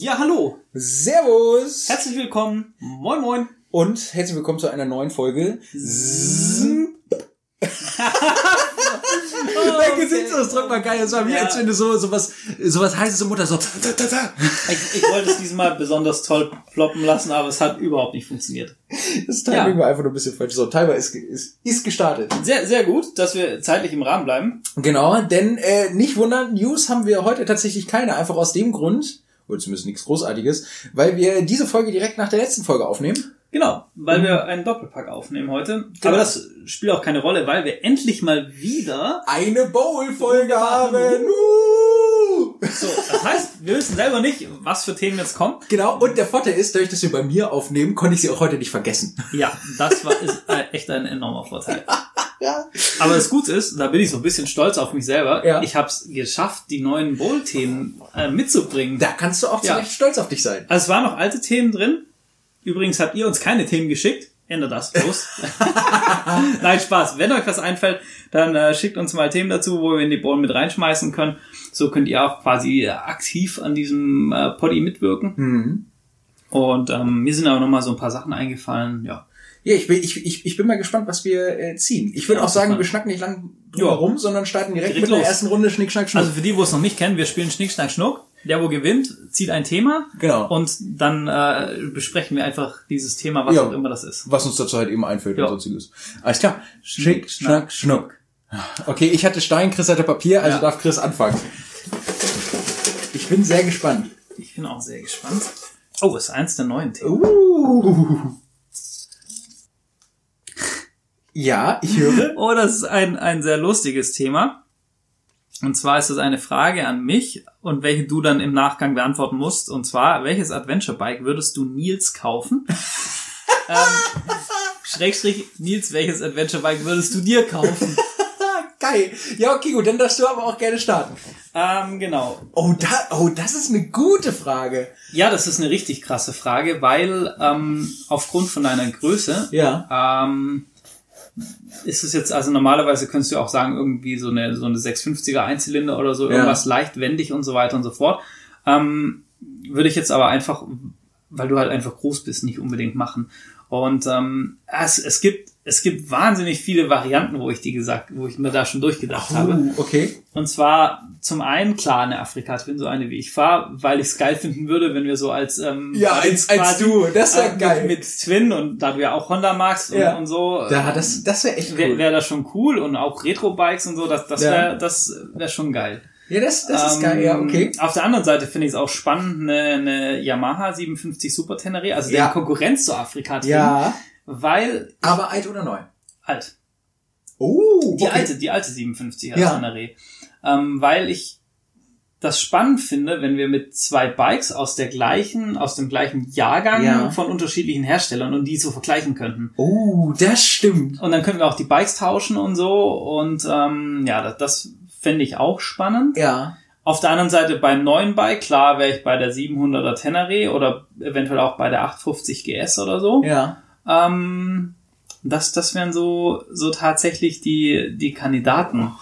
Ja, hallo. Servus. Herzlich willkommen. Moin, moin. Und herzlich willkommen zu einer neuen Folge. Zzzz. Der Gesichtsausdruck war geil. Das war wie, Ja. als wenn du so, so was, so was heißes im Mutter so. Ich, ich wollte es diesmal besonders toll ploppen lassen, aber es hat überhaupt nicht funktioniert. Das Timing Ja. war einfach nur ein bisschen falsch. So, Timer ist, ist, ist gestartet. Sehr, sehr gut, dass wir zeitlich im Rahmen bleiben. Genau, denn äh, nicht wundern, News haben wir heute tatsächlich keine. Einfach aus dem Grund, oder zumindest nichts Großartiges, weil wir diese Folge direkt nach der letzten Folge aufnehmen. Genau, weil wir einen Doppelpack aufnehmen heute. Aber das spielt auch keine Rolle, weil wir endlich mal wieder. Eine Bowl-Folge haben. Uh. So, das heißt, wir wissen selber nicht, was für Themen jetzt kommen. Genau, und der Vorteil ist, dadurch, dass wir bei mir aufnehmen, konnte ich sie auch heute nicht vergessen. Ja, das war ist äh, echt ein enormer Vorteil. Ja. Aber das Gute ist, da bin ich so ein bisschen stolz auf mich selber. Ja. Ich habe es geschafft, die neuen Bowl-Themen äh, mitzubringen. Da kannst du auch zu Ja. Recht stolz auf dich sein. Also es waren noch alte Themen drin. Übrigens habt ihr uns keine Themen geschickt. Ändert das bloß. Nein, Spaß. Wenn euch was einfällt, dann äh, schickt uns mal Themen dazu, wo wir in die Bowl mit reinschmeißen können. So könnt ihr auch quasi äh, aktiv an diesem äh, Poddy mitwirken. Mhm. Und ähm, mir sind aber noch mal so ein paar Sachen eingefallen. Ja, Ja, ich bin, ich, ich, ich bin mal gespannt, was wir äh, ziehen. Ich würde Ja, auch sagen, wir schnacken nicht lang drum Ja. herum, sondern starten direkt, Direkt mit der los. ersten Runde Schnick, Schnack, Schnuck. Also für die, wo es noch nicht kennen, wir spielen Schnick, Schnack, Schnuck. Der, wo gewinnt, zieht ein Thema. Genau. Und dann äh, besprechen wir einfach dieses Thema, was Ja. auch immer das ist. was uns dazu halt eben einfällt Ja. und sonstiges. Alles klar. Schnick, Schnick, Schnack, Schnuck. Okay, ich hatte Stein, Chris hatte Papier, also Ja. darf Chris anfangen. Ich bin sehr gespannt. Ich bin auch sehr gespannt. Oh, ist eins der neuen Themen. Uh. Ja, ich höre. Oh, das ist ein, ein sehr lustiges Thema. Und zwar ist es eine Frage an mich und welche du dann im Nachgang beantworten musst. Und zwar, welches Adventure Bike würdest du Nils kaufen? ähm, Schrägstrich, Nils, welches Adventure Bike würdest du dir kaufen? Geil. Ja, okay, gut, dann darfst du aber auch gerne starten. ähm, genau. Oh, da, oh, das ist eine gute Frage. Ja, das ist eine richtig krasse Frage, weil ähm, aufgrund von deiner Größe Ja. Ähm, ist es jetzt, also normalerweise könntest du auch sagen, irgendwie so eine, so eine 650er Einzylinder oder so, Ja. irgendwas leicht wendig und so weiter und so fort. Ähm, würde ich jetzt aber einfach, weil du halt einfach groß bist, nicht unbedingt machen. Und ähm, es, es gibt es gibt wahnsinnig viele Varianten, wo ich die gesagt, wo ich mir da schon durchgedacht habe. Uh, okay. Und zwar zum einen klar eine Afrika Twin, so eine wie ich fahre, weil ich es geil finden würde, wenn wir so als ähm, Ja, als, als du. Das wäre äh, geil. Mit, mit Twin und da du ja auch Honda magst und, Ja. und so. da, das, das wäre echt Wäre cool. wär das schon cool und auch Retro-Bikes und so, das, das Ja. wäre das wär schon geil. ja, das, das ist Ähm, geil. Ja, okay. Auf der anderen Seite finde ich es auch spannend, eine, eine Yamaha 57 Super Tenere, also Ja. der Konkurrenz zur Afrika Twin, Ja, weil aber alt oder neu? alt. Oh, Die okay. alte, die alte 57er Ja. Tenere. Ähm, weil ich das spannend finde, wenn wir mit zwei Bikes aus der gleichen, aus dem gleichen Jahrgang Ja. von unterschiedlichen Herstellern und die so vergleichen könnten. Oh, das stimmt. Und dann könnten wir auch die Bikes tauschen und so. Und ähm, ja, das, das fände ich auch spannend. Ja. Auf der anderen Seite beim neuen Bike, klar wäre ich bei der 700er Tenere oder eventuell auch bei der 850 GS oder so. Ja. Ähm, das, das wären so, so tatsächlich die, die Kandidaten.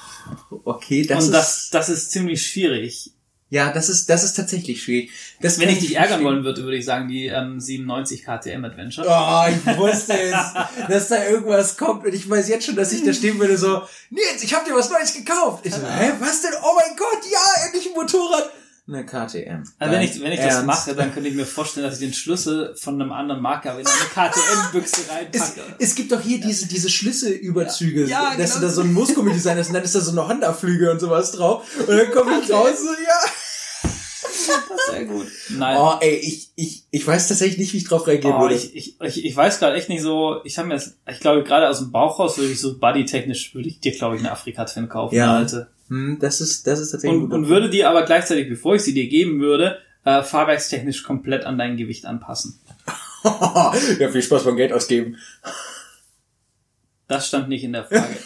Okay, das und ist, das, das ist ziemlich schwierig. ja, das ist, das ist tatsächlich schwierig. Das Wenn ich dich ärgern wollen würde, würde ich sagen, die ähm, 97 KTM Adventure. Oh, ich wusste es, dass da irgendwas kommt und ich weiß jetzt schon, dass ich da stehen würde so, Nils, ich hab dir was Neues gekauft. Ich so, hä, was denn? Oh mein Gott, ja, endlich ein Motorrad. Eine KTM. Also wenn ich, wenn ich das mache, dann könnte ich mir vorstellen, dass ich den Schlüssel von einem anderen Marker in eine KTM-Büchse Es, reinpacke. es gibt doch hier diese, diese Schlüsselüberzüge, Ja. Ja, dass genau. du da so ein Muskeldesign hast und dann ist da so eine Honda-Flüge und sowas drauf. Und dann komme ich raus so, ja. Sehr gut. Nein. Oh, ey, ich, ich, ich weiß tatsächlich nicht, wie ich drauf reagieren Oh, würde. ich, ich, ich, ich weiß gerade echt nicht so, ich habe mir jetzt, ich glaube gerade aus dem Bauch raus würde ich so buddy-technisch, würde ich dir glaube ich eine Afrika-Twin kaufen, Ja. alte. Hm, das ist, das ist tatsächlich Und, und würde die aber gleichzeitig, bevor ich sie dir geben würde, äh, fahrwerkstechnisch komplett an dein Gewicht anpassen. Ja, viel Spaß beim Geld ausgeben. Das stand nicht in der Frage.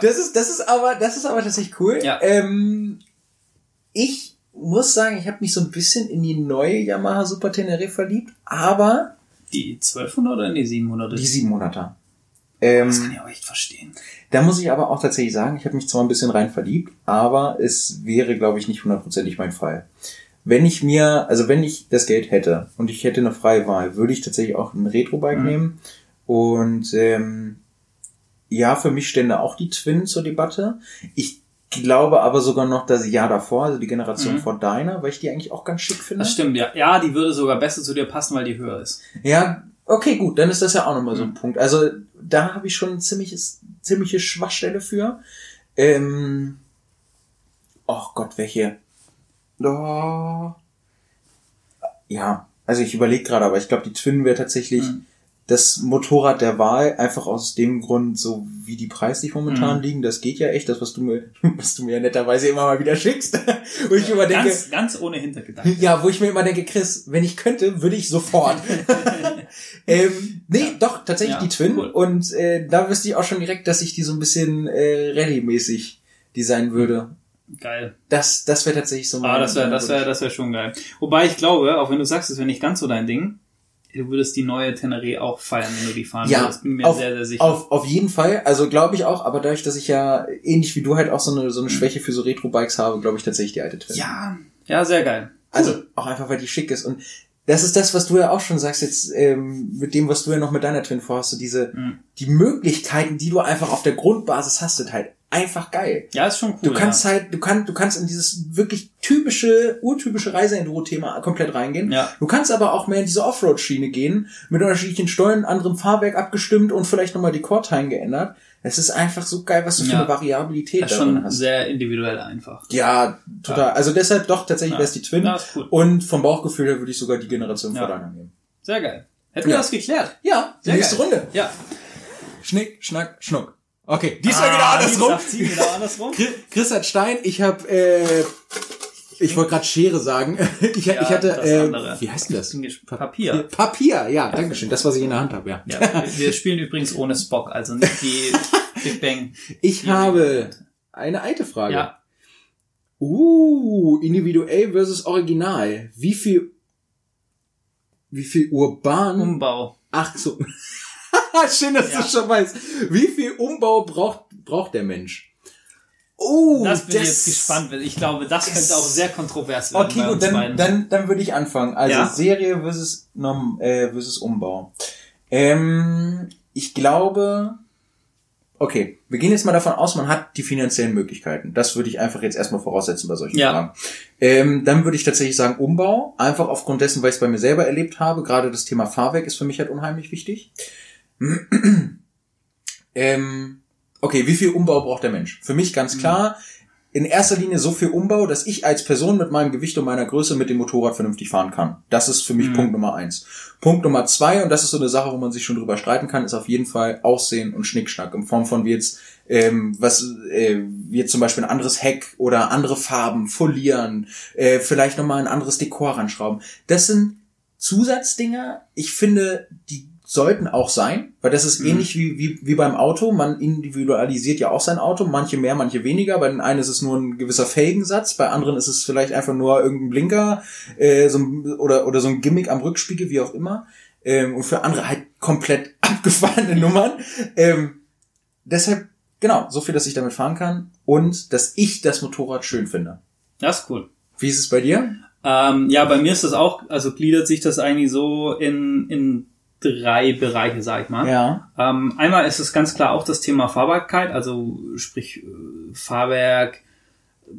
Das ist, das ist aber, das ist aber tatsächlich cool. Ja. Ähm, ich muss sagen, ich habe mich so ein bisschen in die neue Yamaha Super Tenere verliebt, aber Die 1200 oder in die 700? die 700er. Ähm, Das kann ich auch echt verstehen. Da muss ich aber auch tatsächlich sagen, ich habe mich zwar ein bisschen rein verliebt, aber es wäre, glaube ich, nicht hundertprozentig mein Fall. Wenn ich mir, also wenn ich das Geld hätte und ich hätte eine freie Wahl, würde ich tatsächlich auch ein Retro-Bike Mhm. nehmen. Und ähm, ja, für mich stände auch die Twin zur Debatte. Ich glaube aber sogar noch das Jahr davor, also die Generation Mhm. vor deiner, weil ich die eigentlich auch ganz schick finde. Das stimmt, ja. Ja, die würde sogar besser zu dir passen, weil die höher ist. Ja, okay, gut, dann ist das ja auch nochmal Mhm. so ein Punkt. Also da habe ich schon ein ziemliches, ziemliche Schwachstelle für. Ähm, oh Gott, welche? Oh. Ja, also ich überlege gerade, aber ich glaube, die Twin wäre tatsächlich Mhm. Das Motorrad der Wahl, einfach aus dem Grund, so wie die preislich momentan Mhm. liegen. Das geht ja echt, das, was du mir, was du mir netterweise immer mal wieder schickst. Wo ich immer denke, Ganz, ganz ohne Hintergedanken. ja, wo ich mir immer denke, Chris, wenn ich könnte, würde ich sofort. ähm, nee, Ja. doch, tatsächlich Ja, die Twin. cool. Und äh, da wüsste ich auch schon direkt, dass ich die so ein bisschen äh, Rallye-mäßig designen würde. Geil. Das, das wäre tatsächlich so Ah, das wäre, mein das wäre, das wäre schon geil. Wobei ich glaube, auch wenn du sagst, es wäre nicht ganz so dein Ding, du würdest die neue Teneré auch feiern, wenn du die fahren Ja, würdest. Bin mir auf, sehr, sehr sicher. auf, auf jeden Fall. Also glaube ich auch, aber dadurch, dass ich ja ähnlich wie du halt auch so eine, so Mhm. eine Schwäche für so Retro-Bikes habe, glaube ich tatsächlich die alte Twin. ja, ja, sehr geil. Also auch einfach, weil die schick ist. Und das ist das, was du ja auch schon sagst jetzt ähm, mit dem, was du ja noch mit deiner Twin vorhast. So diese Mhm. die Möglichkeiten, die du einfach auf der Grundbasis hast, sind halt einfach geil. Ja, ist schon cool. Du kannst ja. halt, du kannst, du kannst in dieses wirklich typische, urtypische Reiseenduro-Thema komplett reingehen. Ja. Du kannst aber auch mehr in diese Offroad-Schiene gehen, mit unterschiedlichen Steuern, anderem Fahrwerk abgestimmt und vielleicht nochmal die Core-Time geändert. Es ist einfach so geil, was du für Ja. eine Variabilität Das darin schon hast. sehr individuell einfach. Ja, total. Also deshalb doch tatsächlich Ja. wäre es die Twin. Ja, ist cool. Und vom Bauchgefühl her würde ich sogar die Generation Ja. vor deiner nehmen. Sehr geil. Hätten Ja. wir das geklärt? Ja, die Sehr nächste geil. Runde. Ja. Schnick, schnack, schnuck. Okay, diesmal Ah, genau andersrum. diesmal genau andersrum. Chris- hat Stein, ich habe, äh, ich wollte gerade Schere sagen. Ich, Ja, ich hatte, äh, wie heißt das? Papier. Papier, ja, Dankeschön. Das, was ich in der Hand habe, ja. Ja, wir- spielen übrigens ohne Spock, also nicht die Big Bang. Ich habe eine alte Frage. Ja, Uh, individuell versus original. Wie viel, wie viel urban? Umbau. Ach so. Schön, dass Ja. du schon weißt. Wie viel Umbau braucht, braucht der Mensch? Oh, Das bin ich jetzt gespannt, weil ich glaube, das könnte auch sehr kontrovers werden. Okay, gut, dann, beiden. dann, dann würde ich anfangen. Also Ja. Serie versus, äh, versus Umbau. Ähm, ich glaube, okay, wir gehen jetzt mal davon aus, man hat die finanziellen Möglichkeiten. Das würde ich einfach jetzt erstmal voraussetzen bei solchen Ja. Fragen. Ähm, dann würde ich tatsächlich sagen Umbau, einfach aufgrund dessen, weil ich es bei mir selber erlebt habe. Gerade das Thema Fahrwerk ist für mich halt unheimlich wichtig. ähm, okay, wie viel Umbau braucht der Mensch? Für mich ganz klar, in erster Linie so viel Umbau, dass ich als Person mit meinem Gewicht und meiner Größe mit dem Motorrad vernünftig fahren kann. Das ist für mich Mhm. Punkt Nummer eins. Punkt Nummer zwei, und das ist so eine Sache, wo man sich schon drüber streiten kann, ist auf jeden Fall Aussehen und Schnickschnack in Form von wie jetzt, ähm, was, äh, wie jetzt zum Beispiel ein anderes Heck oder andere Farben, folieren, äh, vielleicht nochmal ein anderes Dekor ranschrauben. Das sind Zusatzdinger. Ich finde, die sollten auch sein, weil das ist Mhm. ähnlich wie, wie, wie beim Auto. Man individualisiert ja auch sein Auto, manche mehr, manche weniger. Bei den einen ist es nur ein gewisser Felgensatz, bei anderen ist es vielleicht einfach nur irgendein Blinker äh, so ein, oder, oder so ein Gimmick am Rückspiegel, wie auch immer. Ähm, und für andere halt komplett abgefahrene Nummern. Ähm, deshalb, genau, so viel, dass ich damit fahren kann und dass ich das Motorrad schön finde. Das ist cool. Wie ist es bei dir? Ähm, ja, bei mir ist das auch, also gliedert sich das eigentlich so in, in drei Bereiche, sag ich mal. Ja. Ähm, einmal ist es ganz klar auch das Thema Fahrbarkeit, also sprich äh, Fahrwerk,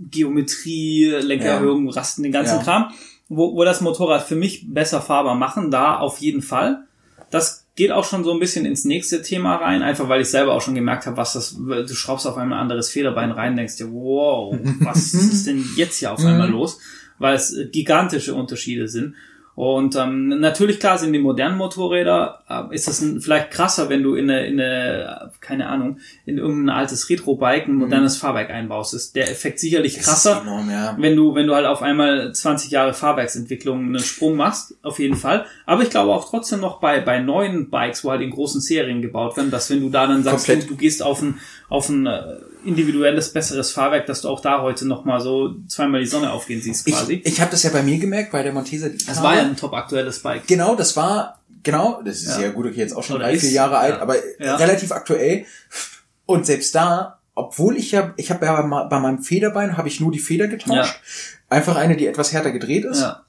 Geometrie, Lenkerhöhung, Rasten, den ganzen Ja. Kram, wo, wo das Motorrad für mich besser fahrbar machen, da auf jeden Fall. Das geht auch schon so ein bisschen ins nächste Thema rein, einfach weil ich selber auch schon gemerkt habe, was das, du schraubst auf einmal ein anderes Federbein rein, denkst dir, wow, was ist denn jetzt hier auf einmal los? Weil es gigantische Unterschiede sind. Und ähm, natürlich, klar, sind die modernen Motorräder, äh, ist es ein, vielleicht krasser, wenn du in eine, in eine, keine Ahnung, in irgendein altes Retro-Bike ein modernes Fahrwerk einbaust. Ist der Effekt sicherlich Das krasser, enorm, ja. wenn du, wenn du halt auf einmal 20 Jahre Fahrwerksentwicklung einen Sprung machst, auf jeden Fall. Aber ich glaube auch trotzdem noch bei, bei neuen Bikes, wo halt in großen Serien gebaut werden, dass wenn du da dann sagst, du, du gehst auf ein, auf ein, äh, individuelles, besseres Fahrwerk, dass du auch da heute nochmal so zweimal die Sonne aufgehen siehst quasi. Ich, ich habe das ja bei mir gemerkt, bei der Montesa. Das war ja ein top aktuelles Bike. Genau, das war, genau, das ist ja, Ja. gut, okay, jetzt auch schon Oder drei, vier Jahre alt, ja. aber Ja. relativ aktuell. Und selbst da, obwohl ich ja, ich habe ja bei, bei meinem Federbein habe ich nur die Feder getauscht. Einfach eine, die etwas härter gedreht ist. Ja.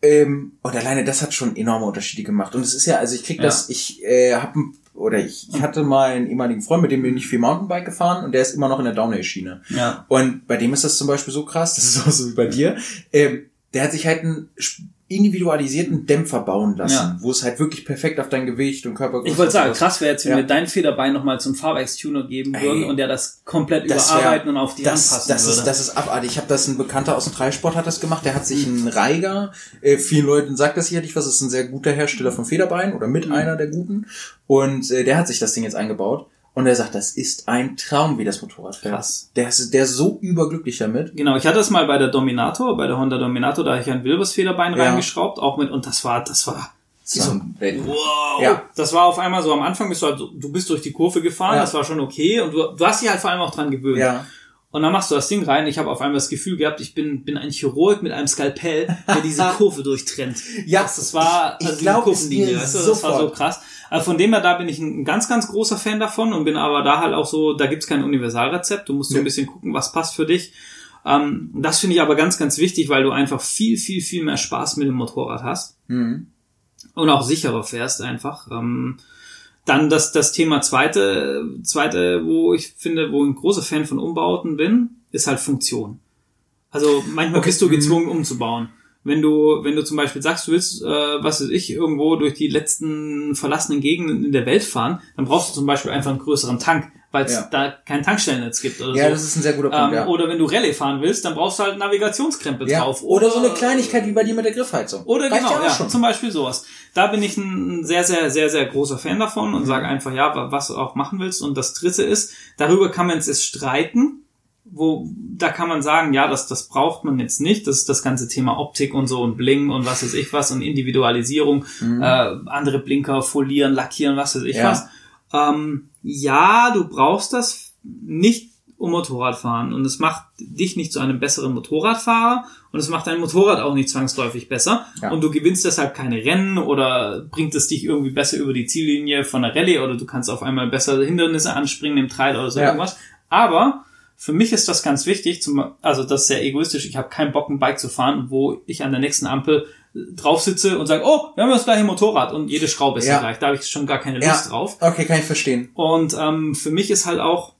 Ähm, und alleine das hat schon enorme Unterschiede gemacht. Und es ist ja, also ich krieg Ja. das, ich äh, habe oder ich, ich hatte mal einen ehemaligen Freund, mit dem bin ich viel Mountainbike gefahren und der ist immer noch in der Downhill-Schiene. Ja. Und bei dem ist das zum Beispiel so krass, das ist auch so wie bei dir. Ähm, der hat sich halt sp- individualisierten Dämpfer bauen lassen, Ja. wo es halt wirklich perfekt auf dein Gewicht und Körpergröße Ich wollte sagen, krass wäre jetzt, wenn Ja. wir dein Federbein nochmal zum Fahrwerkstuner geben Ey. würden und der das komplett Das wär- überarbeiten und auf die das, anpassen das würde. ist das ist abartig. Ich habe das ein Bekannter aus dem Dreisport hat das gemacht. Der hat sich einen Reiger. Äh, vielen Leuten sagt das sicherlich was. Ist ein sehr guter Hersteller von Federbeinen oder Mhm. mit einer der guten. Und äh, der hat sich das Ding jetzt eingebaut. Und er sagt, das ist ein Traum, wie das Motorrad fährt. Krass. Der ist, der ist so überglücklich damit. Genau, ich hatte es mal bei der Dominator, bei der Honda Dominator, da habe ich ein Wilbers Federbein Ja. reingeschraubt, auch mit, und das war, das war, So, Welt- wow. Ja. Das war auf einmal so am Anfang bist du halt, so- du bist durch die Kurve gefahren, Ja. das war schon okay und du, du hast dich halt vor allem auch dran gewöhnt. ja. Und dann machst du das Ding rein. Ich habe auf einmal das Gefühl gehabt, ich bin, bin ein Chirurg mit einem Skalpell, der diese Kurve durchtrennt. Ja, das, das war ich- ich also die glaub, Kurvenlinie, weißt du, das war so krass. Also von dem her, da bin ich ein ganz, ganz großer Fan davon und bin aber da halt auch so, da gibt's kein Universalrezept. Du musst so Ja. ein bisschen gucken, was passt für dich. Ähm, das finde ich aber ganz, ganz wichtig, weil du einfach viel, viel, viel mehr Spaß mit dem Motorrad hast Mhm. und auch sicherer fährst einfach. Ähm, dann das, das Thema zweite, zweite, wo ich finde, wo ich ein großer Fan von Umbauten bin, ist halt Funktion. Also manchmal Okay, bist du mhm. gezwungen umzubauen. Wenn du, wenn du zum Beispiel sagst, du willst, äh, was weiß ich, irgendwo durch die letzten verlassenen Gegenden in der Welt fahren, dann brauchst du zum Beispiel einfach einen größeren Tank, weil es Ja. da kein Tankstellennetz gibt oder Ja, so. das ist ein sehr guter Punkt, ähm, ja. Oder wenn du Rallye fahren willst, dann brauchst du halt Navigationskrempel ja. drauf. Oder so eine Kleinigkeit wie bei dir mit der Griffheizung. Oder Reicht genau, ja, schon. zum Beispiel sowas. Da bin ich ein sehr, sehr, sehr, sehr großer Fan davon Mhm. und sage einfach, ja, wa- was du auch machen willst. Und das dritte ist, darüber kann man jetzt streiten, wo, da kann man sagen, ja, das, das braucht man jetzt nicht. Das ist das ganze Thema Optik und so und Bling und was weiß ich was und Individualisierung, äh, andere Blinker folieren, lackieren, was weiß ich Mhm. Ja. was. Ähm, ja, du brauchst das nicht um Motorradfahren und es macht dich nicht zu einem besseren Motorradfahrer und es macht dein Motorrad auch nicht zwangsläufig besser Ja. und du gewinnst deshalb keine Rennen oder bringt es dich irgendwie besser über die Ziellinie von der Rallye oder du kannst auf einmal besser Hindernisse anspringen im Trail oder so Ja. irgendwas. Aber für mich ist das ganz wichtig, zum, also das ist sehr egoistisch, ich habe keinen Bock, ein Bike zu fahren, wo ich an der nächsten Ampel drauf sitze und sage, oh, wir haben das gleiche Motorrad und jede Schraube ist ja. gleich. Da habe ich schon gar keine Lust Ja. drauf. Okay, kann ich verstehen. Und ähm, für mich ist halt auch,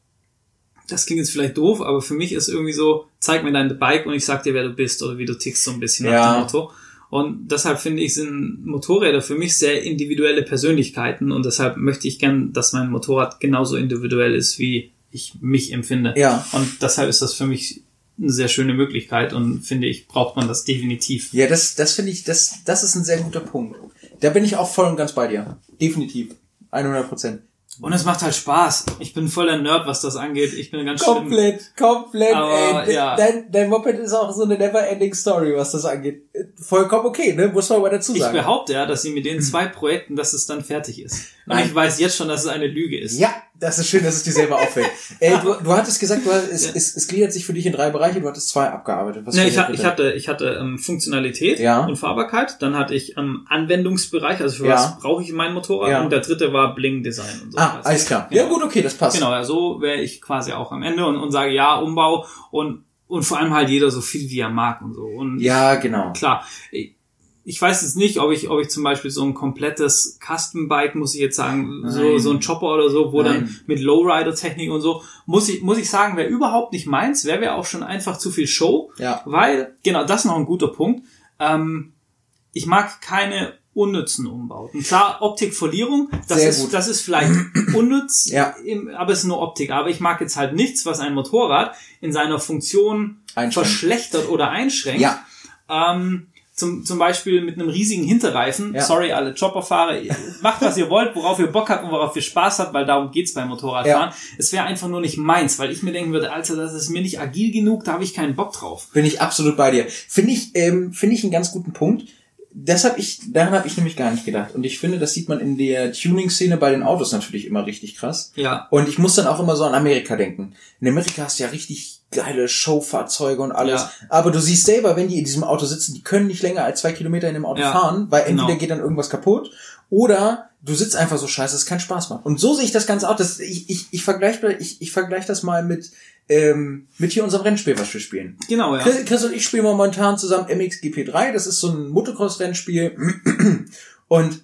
das klingt jetzt vielleicht doof, aber für mich ist irgendwie so, zeig mir dein Bike und ich sag dir, wer du bist oder wie du tickst, so ein bisschen nach Ja. dem Motto. Und deshalb finde ich, sind Motorräder für mich sehr individuelle Persönlichkeiten und deshalb möchte ich gern, dass mein Motorrad genauso individuell ist, wie ich mich empfinde. Ja. Und deshalb ist das für mich eine sehr schöne Möglichkeit und finde ich, braucht man das definitiv. Ja, das, das finde ich, das, das ist ein sehr guter Punkt. Da bin ich auch voll und ganz bei dir. Definitiv. 100 Prozent. Und es macht halt Spaß. Ich bin voll der Nerd, was das angeht. Ich bin ganz schlimm. Komplett, komplett. Aber, ey. ja. Dein, dein Moped ist auch so eine never-ending Story, was das angeht. Vollkommen okay, ne? Muss man aber dazu Ich sagen. behaupte ja, dass sie mit den zwei Projekten, dass es dann fertig ist. Und Nein. ich weiß jetzt schon, dass es eine Lüge ist. Ja, das ist schön, dass es dir selber auffällt. Ey, du, du hattest gesagt, du, hast- es, es, es gliedert sich für dich in drei Bereiche, du hattest zwei abgearbeitet. Was Ne, ich, ha- ich hatte, ich hatte ähm, Funktionalität Ja. und Fahrbarkeit. Dann hatte ich ähm, Anwendungsbereich, also für Ja. was brauche ich mein Motorrad. Ja. Und der dritte war Bling-Design und so. Ah, alles klar. Ja gut, okay, das passt. Genau, ja, so wäre ich quasi auch am Ende und, und sage ja, Umbau und, und vor allem halt jeder so viel wie er mag und so. Und Ja, genau. klar, ich, weiß jetzt nicht, ob ich, ob ich zum Beispiel so ein komplettes Custom-Bike, muss ich jetzt sagen, so, Nein. so ein Chopper oder so, wo dann Nein. mit Lowrider-Technik und so, muss ich, muss ich sagen, wäre überhaupt nicht meins, wäre wär auch schon einfach zu viel Show, Ja. weil, genau, das ist noch ein guter Punkt, ähm, ich mag keine unnützen Umbauten. Klar, Optikverlierung, das Sehr ist, gut. das ist vielleicht unnütz, Ja. im, aber es ist nur Optik. Aber ich mag jetzt halt nichts, was ein Motorrad in seiner Funktion verschlechtert oder einschränkt. Ja. Ähm, zum, zum Beispiel mit einem riesigen Hinterreifen. Ja. Sorry, alle Chopperfahrer. Macht, was ihr wollt, worauf ihr Bock habt und worauf ihr Spaß habt, weil darum geht's beim Motorradfahren. Es wäre einfach nur nicht meins, weil ich mir denken würde, Alter, das ist mir nicht agil genug, da habe ich keinen Bock drauf. Bin ich absolut bei dir. Finde ich, ähm, finde ich einen ganz guten Punkt. Das habe ich, daran habe ich nämlich gar nicht gedacht. Und ich finde, das sieht man in der Tuning-Szene bei den Autos natürlich immer richtig krass. Ja. Und ich muss dann auch immer so an Amerika denken. In Amerika hast du ja richtig geile Showfahrzeuge und alles. Ja. Aber du siehst selber, wenn die in diesem Auto sitzen, die können nicht länger als zwei Kilometer in dem Auto Ja, fahren, weil entweder genau. geht dann irgendwas kaputt oder du sitzt einfach so scheiße, dass es keinen Spaß macht. Und so sehe ich das Ganze auch. Das, ich ich, ich vergleiche ich, ich vergleich das mal mit, ähm, mit hier unserem Rennspiel, was wir spielen. Genau, ja. Chris, Chris und ich spielen momentan zusammen MXGP3. Das ist so ein Motocross-Rennspiel. Und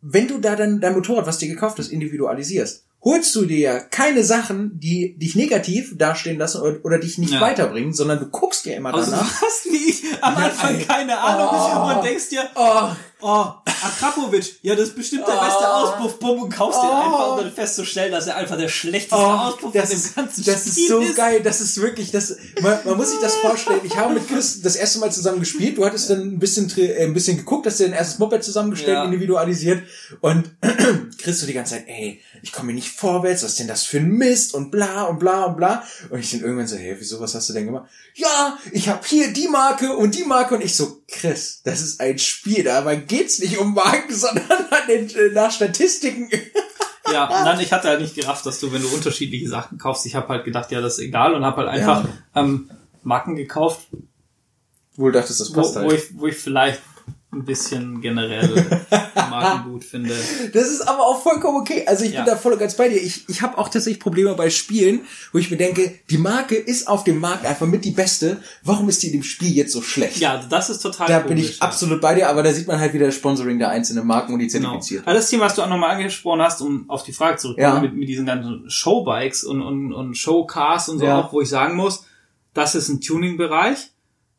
wenn du da dann dein Motorrad, was dir gekauft ist, individualisierst, holst du dir ja keine Sachen, die dich negativ dastehen lassen oder, oder dich nicht Ja. weiterbringen, sondern du guckst dir immer Also du danach. hast wie ich am Anfang keine Ahnung Oh. und denkst dir, Oh, oh, Akrapovic, ja, das ist bestimmt der beste Oh. Auspuff, bumm, und kaufst den Oh. einfach und dann festzustellen, dass er einfach der schlechteste Oh, Auspuff das, ist, dem ganzen das Spiel ist so ist. geil, das ist wirklich, das, man, man muss sich das vorstellen. Ich habe mit Chris das erste Mal zusammen gespielt. Du hattest dann ein bisschen, äh, ein bisschen geguckt, hast dir ein erstes Moped zusammengestellt, Ja. individualisiert und Chris so die ganze Zeit, ey, ich komme hier nicht vorwärts, was ist denn das für ein Mist und bla und bla und bla. Und ich dann irgendwann so, hey, wieso, was hast du denn gemacht? Ja, ich habe hier die Marke und die Marke und ich so, Chris, das ist ein Spiel, dabei geht's nicht um Marken, sondern den, äh, nach Statistiken. Ja, nein, ich hatte halt nicht gerafft, dass du, wenn du unterschiedliche Sachen kaufst, ich habe halt gedacht, ja, das ist egal und habe halt einfach ähm, Marken gekauft, Wohl dachtest, das wo, passt halt. wo, ich, wo ich vielleicht ein bisschen generell Marken gut finde. Das ist aber auch vollkommen okay. Also ich Ja. bin da voll und ganz bei dir. Ich, ich habe auch tatsächlich Probleme bei Spielen, wo ich mir denke, die Marke ist auf dem Markt einfach mit die beste. Warum ist die in dem Spiel jetzt so schlecht? Ja, das ist total da komisch, bin ich ja. absolut bei dir, aber da sieht man halt wieder das Sponsoring der einzelnen Marken und die Genau. zertifiziert. Also das Thema, was du auch nochmal angesprochen hast, um auf die Frage zurückzukommen, Ja. mit, mit diesen ganzen Showbikes und, und, und Showcars und so auch, wo ich sagen muss, das ist ein Tuning-Bereich.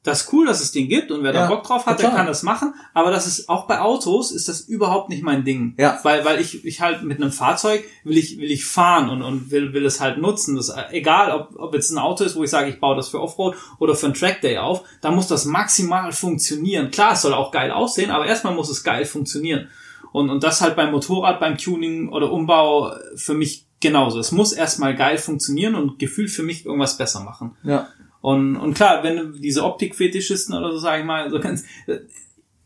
Das ist cool, dass es den gibt und wer da Ja, Bock drauf hat, der kann das machen. Aber das ist auch bei Autos ist das überhaupt nicht mein Ding. Ja. Weil, weil ich, ich halt mit einem Fahrzeug will ich, will ich fahren und, und will, will es halt nutzen. Das, egal, ob, ob jetzt ein Auto ist, wo ich sage, ich baue das für Offroad oder für einen Trackday auf, da muss das maximal funktionieren. Klar, es soll auch geil aussehen, aber erstmal muss es geil funktionieren. Und, und das halt beim Motorrad, beim Tuning oder Umbau für mich genauso. Es muss erstmal geil funktionieren und gefühlt für mich irgendwas besser machen. Ja. Und, und klar, wenn du diese Optikfetischisten oder so, sage ich mal, so ganz,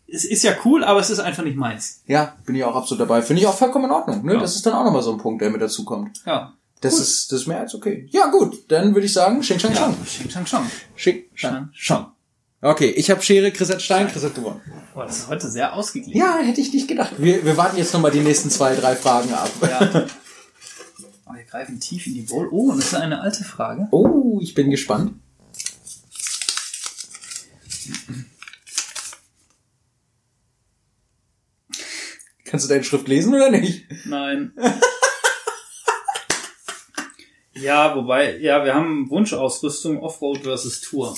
es ist ja cool, aber es ist einfach nicht meins. Ja, bin ich auch absolut dabei. Finde ich auch vollkommen in Ordnung. Ne? Ja. Das ist dann auch nochmal so ein Punkt, der mit dazu kommt. Ja. Das ist, das ist mehr als okay. Ja, gut. Dann würde ich sagen, Shing Shang Shang. Shing Shang Shang. Shing Shang Shang. Okay, ich habe Schere, Chris hat Stein, Chris hat gewonnen. Boah, das ist heute sehr ausgeglichen. Ja, hätte ich nicht gedacht. Wir, wir warten jetzt nochmal die nächsten zwei, drei Fragen ab. Ja. Oh, wir greifen tief in die Bowl. Oh, und das ist eine alte Frage. Oh, ich bin gespannt. Kannst du deine Schrift lesen oder nicht? Nein. ja, wobei, ja, wir haben Wunschausrüstung Offroad versus Tour.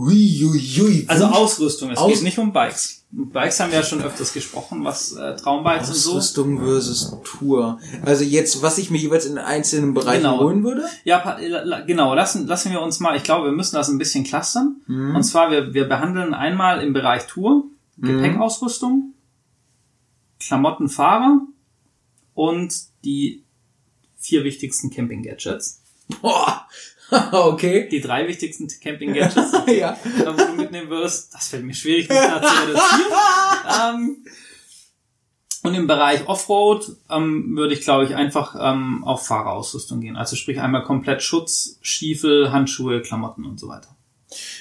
Uiuiui. Also Ausrüstung, es Aus- geht nicht um Bikes. Bikes haben wir ja schon öfters gesprochen, was äh, Traumbikes und so. Ausrüstung versus Tour. Also jetzt, was ich mir jeweils in einzelnen Bereichen Genau. holen würde? Ja, genau, lassen, lassen wir uns mal, ich glaube, wir müssen das ein bisschen clustern. Mhm. Und zwar, wir, wir behandeln einmal im Bereich Tour, Gepäckausrüstung, Klamottenfahrer und die vier wichtigsten Camping-Gadgets. Boah. okay. Die drei wichtigsten Camping-Gadgets, ja. wo du mitnehmen wirst, das fällt mir schwierig, mich da zu reduzieren. ähm, und im Bereich Offroad ähm, würde ich, glaube ich, einfach ähm, auf Fahrerausrüstung gehen. Also sprich einmal komplett Schutz, Stiefel, Handschuhe, Klamotten und so weiter.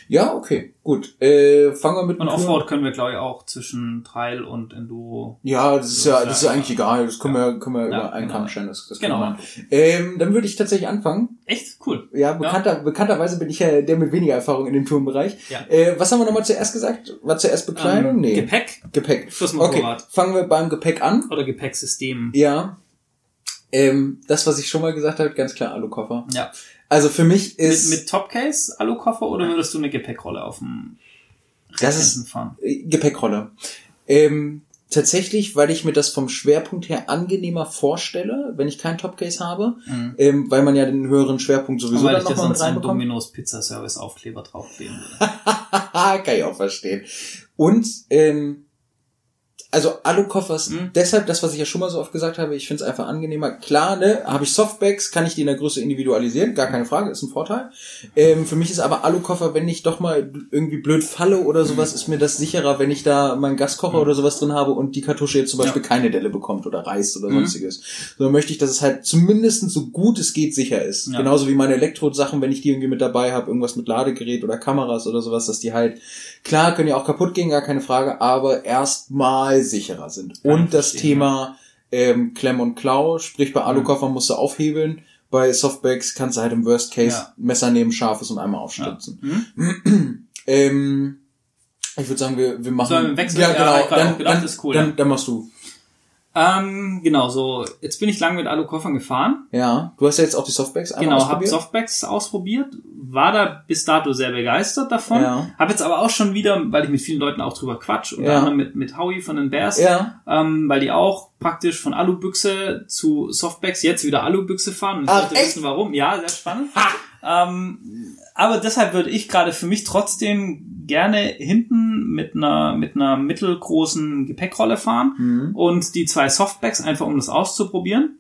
Ja, okay. Gut. Äh, fangen wir mit Und Offroad können wir, glaube ich, auch zwischen Trail und Enduro. Ja, das ist ja, das ist ja Ja, eigentlich egal. Das können wir, können wir über Ja, einen genau. Kamm stellen. Das, das Genau. Ähm, dann würde ich tatsächlich anfangen. Echt cool. Ja, bekannter, bekannterweise bin ich ja der mit weniger Erfahrung in dem Turmbereich. Ja. Äh, was haben wir nochmal zuerst gesagt? War zuerst Bekleidung? Ähm, nee. Gepäck Gepäck. fürs Okay, Motorrad. fangen wir beim Gepäck an. oder Gepäcksystem. Ja. Ähm, das, was ich schon mal gesagt habe, ganz klar Alukoffer. Ja. Also für mich Mit, ist mit Topcase, Alukoffer oder würdest du eine Gepäckrolle auf dem Das ist- fahren? äh, Gepäckrolle. Ähm, tatsächlich, weil ich mir das vom Schwerpunkt her angenehmer vorstelle, wenn ich kein Topcase habe, Mhm. ähm, weil man ja den höheren Schwerpunkt sowieso Weil dann ich nochmal mit einen. Domino's Pizza Service Aufkleber draufkleben würde. Kann ich auch verstehen. Und ähm, also Alu-Koffers, Mhm. deshalb das, was ich ja schon mal so oft gesagt habe, ich finde es einfach angenehmer. Klar, ne, habe ich Softbags, kann ich die in der Größe individualisieren, gar keine Frage, ist ein Vorteil. Ähm, für mich ist aber Alu-Koffer, wenn ich doch mal irgendwie blöd falle oder sowas, ist mir das sicherer, wenn ich da meinen Gaskocher oder sowas drin habe und die Kartusche jetzt zum Beispiel keine Delle bekommt oder reißt oder Mhm. sonstiges. So dann möchte ich, dass es halt zumindest so gut es geht sicher ist. Ja. Genauso wie meine Elektrosachen, wenn ich die irgendwie mit dabei habe, irgendwas mit Ladegerät oder Kameras oder sowas, dass die halt, klar, können ja auch kaputt gehen, gar keine Frage, aber erstmal sicherer sind. Und das Thema ähm, Klemm und Klau, sprich bei Alukoffern musst du aufhebeln, bei Softbags kannst du halt im Worst Case Ja. Messer nehmen, scharfes und einmal aufstützen. Hm? Ähm, ich würde sagen, wir, wir machen. Sollen wir im Wechsel? Ja, Ja, genau. grad dann, gedacht, dann, ist cool, Dann, ja. dann machst du. Ähm, genau, so, jetzt bin ich lang mit Alu-Koffern gefahren. Ja. Du hast ja jetzt auch die Softbags einmal Genau, habe. Softbags ausprobiert, war da bis dato sehr begeistert davon. Ja. Habe jetzt aber auch schon wieder, weil ich mit vielen Leuten auch drüber quatsch, unter Ja. anderem mit, mit Howie von den Bears, ja. ähm, weil die auch praktisch von Alubüchse zu Softbags jetzt wieder Alubüchse fahren. Und ich Ach, wollte echt? wissen, warum. Ja, sehr spannend. Ähm, aber deshalb würde ich gerade für mich trotzdem gerne hinten mit einer, mit einer mittelgroßen Gepäckrolle fahren Mhm. und die zwei Softbags einfach um das auszuprobieren.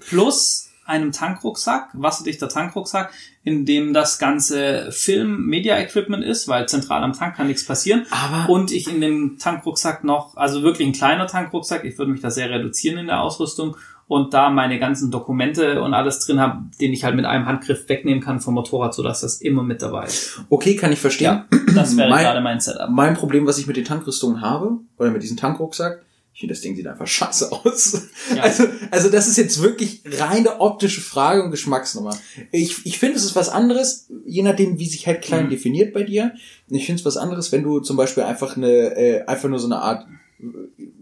Plus einem Tankrucksack, wasserdichter Tankrucksack, in dem das ganze Film-Media-Equipment ist, weil zentral am Tank kann nichts passieren. Aber Und ich in dem Tankrucksack noch, also wirklich ein kleiner Tankrucksack, ich würde mich da sehr reduzieren in der Ausrüstung und da meine ganzen Dokumente und alles drin habe, den ich halt mit einem Handgriff wegnehmen kann vom Motorrad, sodass das immer mit dabei ist. okay, kann ich verstehen. das wäre Mein- gerade mein Setup. Mein Problem, was ich mit den Tankrüstungen habe, oder mit diesem Tankrucksack, ich finde, das Ding sieht einfach scheiße aus. Ja. Also, also das ist jetzt wirklich reine optische Frage und Geschmacksnummer. Ich, ich finde, es ist was anderes, je nachdem, wie sich halt klein Mhm. definiert bei dir. Ich finde es was anderes, wenn du zum Beispiel einfach eine, äh, einfach nur so eine Art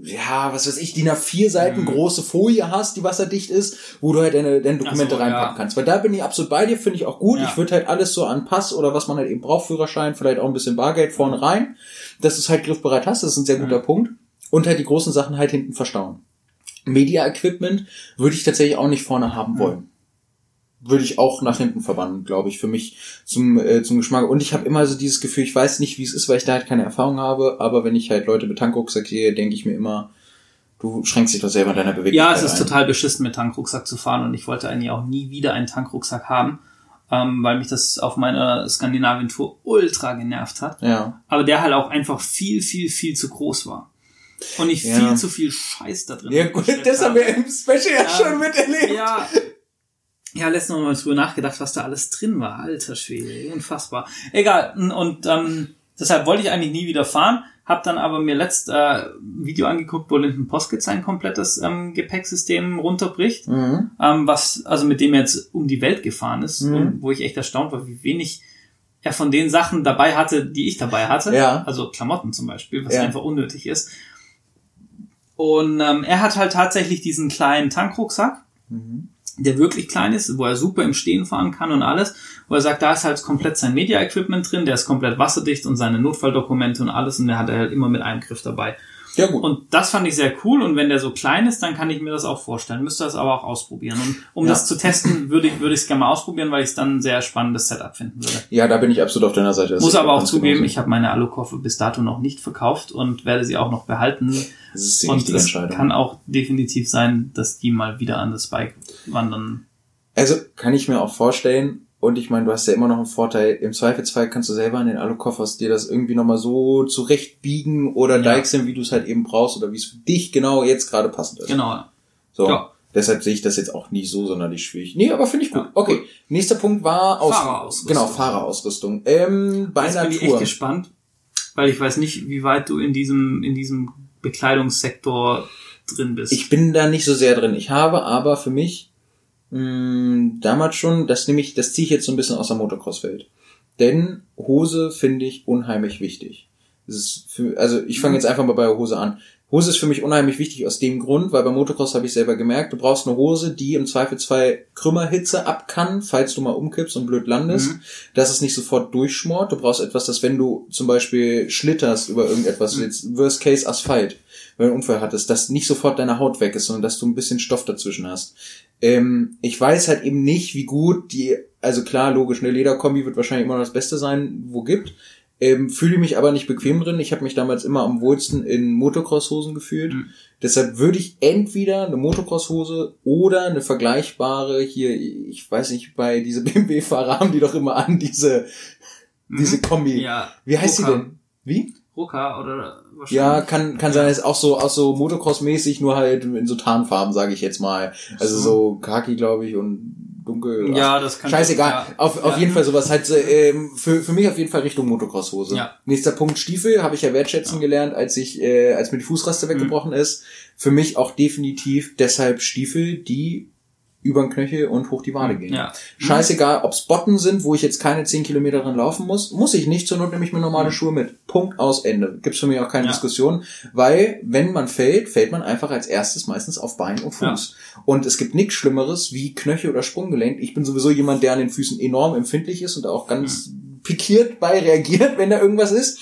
ja, was weiß ich, DIN A4 Seiten Mhm. große Folie hast, die wasserdicht ist, wo du halt deine, deine Dokumente so, reinpacken ja. kannst. Weil da bin ich absolut bei dir, finde ich auch gut. Ja. Ich würde halt alles so an Pass oder was man halt eben braucht, Führerschein, vielleicht auch ein bisschen Bargeld vorne rein, dass du es halt griffbereit hast, das ist ein sehr guter Mhm. Punkt. Und halt die großen Sachen halt hinten verstauen. Media-Equipment würde ich tatsächlich auch nicht vorne haben Mhm. Würde ich auch nach hinten verbannen, glaube ich, für mich zum, äh, zum Geschmack. Und ich habe immer so dieses Gefühl, ich weiß nicht, wie es ist, weil ich da halt keine Erfahrung habe, aber wenn ich halt Leute mit Tankrucksack sehe, denke ich mir immer, du schränkst dich doch selber in deiner Bewegung. Ja, es ist total beschissen, mit Tankrucksack zu fahren und ich wollte eigentlich auch nie wieder einen Tankrucksack haben, ähm, weil mich das auf meiner Skandinavien-Tour ultra genervt hat. Ja. Aber der halt auch einfach viel, viel, viel zu groß war. Und ich Ja. viel zu viel Scheiß da drin Ja, gut, das haben habe. wir im Special ja, Ja. schon miterlebt. Ja. Ja, letztens noch mal drüber nachgedacht, was da alles drin war. Alter Schwede, unfassbar. Egal. Und ähm, deshalb wollte ich eigentlich nie wieder fahren, hab dann aber mir letzt äh, Video angeguckt, wo Linden Poskett sein komplettes ähm, Gepäcksystem runterbricht, Mhm. ähm, was also mit dem er jetzt um die Welt gefahren ist Mhm. und wo ich echt erstaunt war, wie wenig er von den Sachen dabei hatte, die ich dabei hatte. Ja. Also Klamotten zum Beispiel, was Ja. einfach unnötig ist. Und ähm, er hat halt tatsächlich diesen kleinen Tankrucksack, Mhm. Der wirklich klein ist, wo er super im Stehen fahren kann und alles, wo er sagt, da ist halt komplett sein Media-Equipment drin, der ist komplett wasserdicht und seine Notfalldokumente und alles und der hat er halt immer mit einem Griff dabei. Ja, gut. Und das fand ich sehr cool und wenn der so klein ist, dann kann ich mir das auch vorstellen. Müsste das aber auch ausprobieren. Und um Ja. das zu testen, würde ich würde ich es gerne mal ausprobieren, weil ich es dann ein sehr spannendes Setup finden würde. ja, da bin ich absolut auf deiner Seite. Das Muss aber auch ganz zugeben, genauso. ich habe meine Alukoffer bis dato noch nicht verkauft und werde sie auch noch behalten. Das ist die Und richtige es Entscheidung. kann auch definitiv sein, dass die mal wieder an das Bike wandern. Also kann ich mir auch vorstellen, und ich meine, du hast ja immer noch einen Vorteil, im Zweifelsfall kannst du selber in den Alukoffers dir das irgendwie nochmal so zurechtbiegen oder Ja. deichseln, wie du es halt eben brauchst oder wie es für dich genau jetzt gerade passend ist. Genau. So. Ja. Deshalb sehe ich das jetzt auch nicht so sonderlich schwierig. Nee, aber finde ich gut. Ja, okay. Nächster Punkt war Aus Fahrerausrüstung. Genau, Fahrerausrüstung. Ähm, bei Jetzt einer bin ich echt gespannt, weil ich weiß nicht, wie weit du in diesem, in diesem Bekleidungssektor drin bist. Ich bin da nicht so sehr drin. Ich habe aber für mich mh, damals schon, das nehme ich, das ziehe ich jetzt so ein bisschen aus der Motocross-Welt. Denn Hose finde ich unheimlich wichtig. Für, also ich fange jetzt einfach mal bei der Hose an. Hose ist für mich unheimlich wichtig aus dem Grund, weil beim Motocross habe ich selber gemerkt, du brauchst eine Hose, die im Zweifelsfall Krümmerhitze ab kann, falls du mal umkippst und blöd landest, Mhm. dass es nicht sofort durchschmort. Du brauchst etwas, das wenn du zum Beispiel schlitterst über irgendetwas, Mhm. jetzt Worst Case Asphalt, wenn du einen Unfall hattest, dass nicht sofort deine Haut weg ist, sondern dass du ein bisschen Stoff dazwischen hast. Ähm, ich weiß halt eben nicht, wie gut die, also klar, logisch, eine Lederkombi wird wahrscheinlich immer noch das Beste sein, wo gibt. Ähm, fühle mich aber nicht bequem drin. Ich habe mich damals immer am wohlsten in Motocross-Hosen gefühlt. Mhm. Deshalb würde ich entweder eine Motocross-Hose oder eine vergleichbare hier, ich weiß nicht, bei diese BMW-Fahrer haben die doch immer an, diese, diese Kombi. Mhm. Ja. Wie heißt die Rucker. denn? Wie? Rucker oder wahrscheinlich. Ja, kann, kann sein, ist auch so, auch so Motocross-mäßig, nur halt in so Tarnfarben, sage ich jetzt mal. Also so Khaki, glaube ich, und dunkel. Ja, das kann Scheißegal. Ja. Auf, auf Ja. jeden Fall sowas halt ähm, für, für mich auf jeden Fall Richtung Motocross-Hose. Ja. Nächster Punkt Stiefel habe ich ja wertschätzen gelernt, als ich äh, als mir die Fußraste Mhm. weggebrochen ist. Für mich auch definitiv deshalb Stiefel, die über den Knöchel und hoch die Wade gehen. Ja. Scheißegal, ob's Botten sind, wo ich jetzt keine 10 Kilometer drin laufen muss, muss ich nicht, zur Not nehme ich mir normale Schuhe mit. Punkt aus Ende. Gibt's für mich auch keine Ja. Diskussion, weil wenn man fällt, fällt man einfach als erstes meistens auf Bein und Fuß. Und es gibt nichts Schlimmeres wie Knöchel oder Sprunggelenk. Ich bin sowieso jemand, der an den Füßen enorm empfindlich ist und auch ganz pikiert bei reagiert, wenn da irgendwas ist.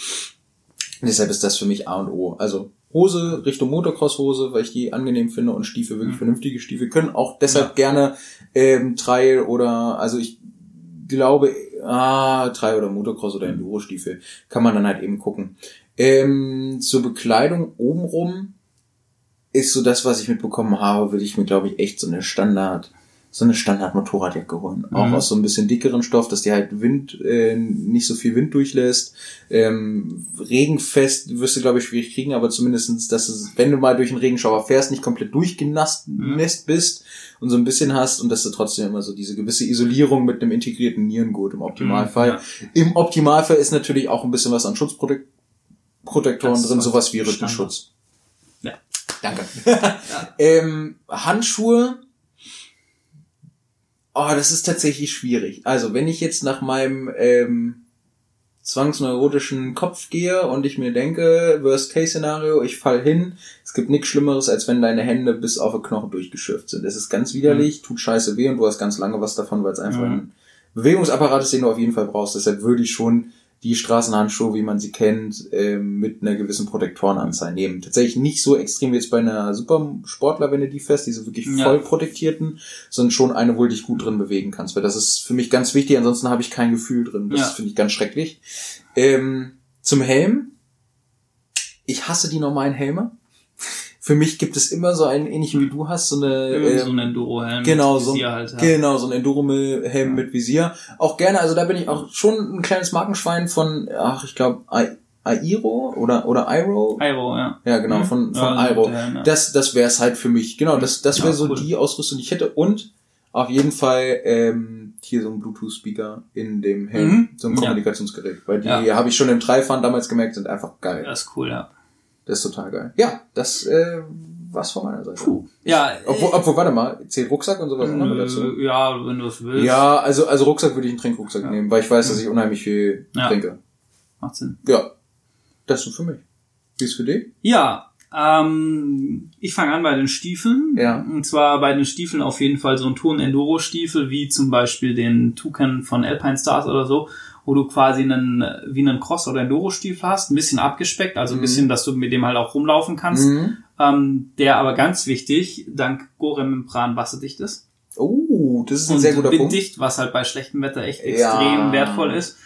Deshalb ist das für mich A und O. Also Hose Richtung Motocross-Hose, weil ich die angenehm finde und Stiefel, wirklich Mhm. vernünftige Stiefel, können auch deshalb Ja. gerne ähm, Trail oder, also ich glaube, ah, Trail oder Motocross oder Enduro-Stiefel, kann man dann halt eben gucken. Ähm, zur Bekleidung obenrum ist so das, was ich mitbekommen habe, würde ich mir, glaube ich, echt so eine Standard, so eine Standard-Motorradjacke holen. Auch Mhm. aus so ein bisschen dickeren Stoff, dass die halt Wind, äh, nicht so viel Wind durchlässt. Ähm, regenfest wirst du, glaube ich, schwierig kriegen, aber zumindestens, dass es, wenn du mal durch einen Regenschauer fährst, nicht komplett durchgenasst Mhm. bist und so ein bisschen hast und dass du trotzdem immer so diese gewisse Isolierung mit einem integrierten Nierengurt im Optimalfall. Mhm, ja. Im Optimalfall ist natürlich auch ein bisschen was an Schutzprotektoren drin, sowas wie. Rückenschutz. Ja. Danke. ähm, Handschuhe. Oh, das ist tatsächlich schwierig. Also, wenn ich jetzt nach meinem ähm, zwangsneurotischen Kopf gehe und ich mir denke, Worst-Case-Szenario, ich fall hin, es gibt nichts Schlimmeres, als wenn deine Hände bis auf den Knochen durchgeschürft sind. Das ist ganz widerlich, tut scheiße weh und du hast ganz lange was davon, weil es einfach Mhm. ein Bewegungsapparat ist, den du auf jeden Fall brauchst. Deshalb würde ich schon die Straßenhandschuhe, wie man sie kennt, ähm, mit einer gewissen Protektorenanzahl nehmen. Tatsächlich nicht so extrem wie jetzt bei einer Supersportler, wenn du die fährst, diese wirklich Ja. voll protektierten, sondern schon eine, wo du dich gut drin bewegen kannst. Weil das ist für mich ganz wichtig, ansonsten habe ich kein Gefühl drin. Das Ja. finde ich ganz schrecklich. Ähm, zum Helm. Ich hasse die normalen Helme. Für mich gibt es immer so einen, ähnlich wie du hast, so eine, Irgendwie so ähm, ein Enduro-Helm. Genau, mit so, Visier halt, ja. genau, so ein Enduro-Helm mit Visier. Auch gerne, also da bin ich auch schon ein kleines Markenschwein von, ach, ich glaube, Airo oder, oder Iro. Airo, ja. Ja, genau, Mhm. von, von Ja, Airo. Helm, ja. Das, das wäre es halt für mich. Genau, das, das wäre Ja, so cool. die Ausrüstung, die ich hätte. Und auf jeden Fall ähm, hier so ein Bluetooth-Speaker in dem Helm, Mhm. so ein Ja. Kommunikationsgerät. Weil die Ja. habe ich schon im Dreifahren damals gemerkt, sind einfach geil. Das ist cool, ja. Das ist total geil. Ja, das äh, war's von meiner Seite. Puh. Ja, Obwohl, obwohl, warte mal, zählt Rucksack und sowas auch noch mit dazu? äh, ja, wenn du es willst. Ja, also, also Rucksack würde ich einen Trinkrucksack Ja. nehmen, weil ich weiß, dass ich unheimlich viel Ja. trinke. Macht Sinn. Ja. Das ist für mich. Wie ist für dich? Ja, ähm, ich fange an bei den Stiefeln. Ja. Und zwar bei den Stiefeln auf jeden Fall so ein Touren-Enduro-Stiefel, wie zum Beispiel den Toucan von Alpine Stars oder so, wo du quasi einen, wie einen Cross- oder Enduro-Stiefel hast, ein bisschen abgespeckt, also ein Mhm. bisschen, dass du mit dem halt auch rumlaufen kannst. Mhm. Ähm, der aber ganz wichtig, dank Gore-Membran wasserdicht ist. Oh, das ist ein und sehr guter Punkt. winddicht, was halt bei schlechtem Wetter echt Ja. extrem wertvoll ist.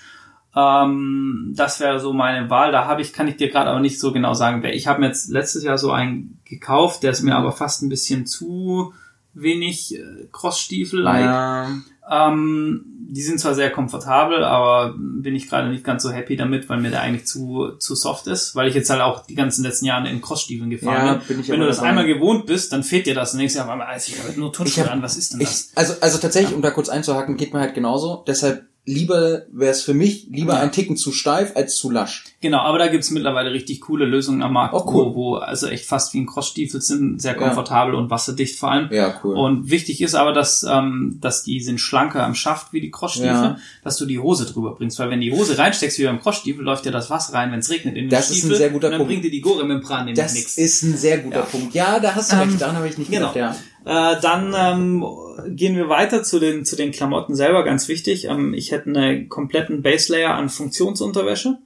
Ähm, das wäre so meine Wahl. Da habe ich, kann ich dir gerade aber nicht so genau sagen, wer. Ich habe mir jetzt letztes Jahr so einen gekauft, der ist mir aber fast ein bisschen zu wenig äh, Crossstiefel-like. Ja. Ähm, die sind zwar sehr komfortabel, aber bin ich gerade nicht ganz so happy damit, weil mir der eigentlich zu, zu soft ist, weil ich jetzt halt auch die ganzen letzten Jahre in Crossstiefeln gefahren Ja, bin. bin Wenn aber du das einmal gewohnt bist, dann fehlt dir das und denkst dir Alter, ich habe nur Ich Turnschuhe an, was ist denn das? Ich, also, also tatsächlich, um da kurz einzuhaken, geht mir halt genauso. Deshalb lieber wäre es für mich lieber Ja. ein Ticken zu steif als zu lasch. Genau, aber da gibt's mittlerweile richtig coole Lösungen am Markt, Oh, cool. wo, wo also echt fast wie ein Crossstiefel sind, sehr Ja. komfortabel und wasserdicht vor allem. Ja, cool. Und wichtig ist aber, dass, ähm, dass die sind schlanker am Schaft wie die Crossstiefel, Ja. dass du die Hose drüber bringst. Weil wenn die Hose reinsteckst wie beim Crossstiefel, läuft dir das Wasser rein, wenn es regnet in den Das ist ein Stiefel. sehr guter und dann Punkt. bringt dir die Gore-Membran nämlich das nichts. ist ein sehr guter Ja. Punkt. Ja, da hast du Ähm, recht. Daran habe ich nicht genau. gedacht, ja. Äh, dann ähm, gehen wir weiter zu den, zu den Klamotten selber, ganz wichtig. Ähm, ich hätte einen kompletten Base Layer an Funktionsunterwäsche.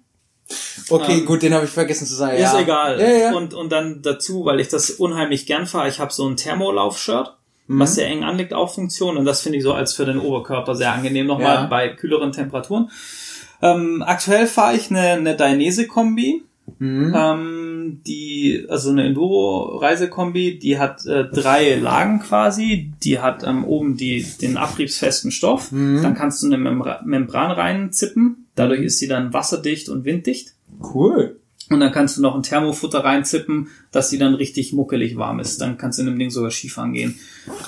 Okay, Ähm, gut, den habe ich vergessen zu sagen. Ist ja. egal. Ja, ja. Und, und dann dazu, weil ich das unheimlich gern fahre, ich habe so ein Thermolauf-Shirt, Mhm. was sehr eng anliegt, auch Funktion. Und das finde ich so als für den Oberkörper sehr angenehm nochmal bei kühleren Temperaturen. Ähm, aktuell fahre ich eine, eine Dainese-Kombi. Mhm. Ähm, die, also eine Enduro-Reisekombi, die hat äh, drei Lagen quasi. Die hat ähm, oben die, den abriebsfesten Stoff. Mhm. Dann kannst du eine Membra Membran reinzippen. Dadurch ist sie dann wasserdicht und winddicht. Cool. Und dann kannst du noch ein Thermofutter reinzippen, dass die dann richtig muckelig warm ist. Dann kannst du in dem Ding sogar Skifahren gehen.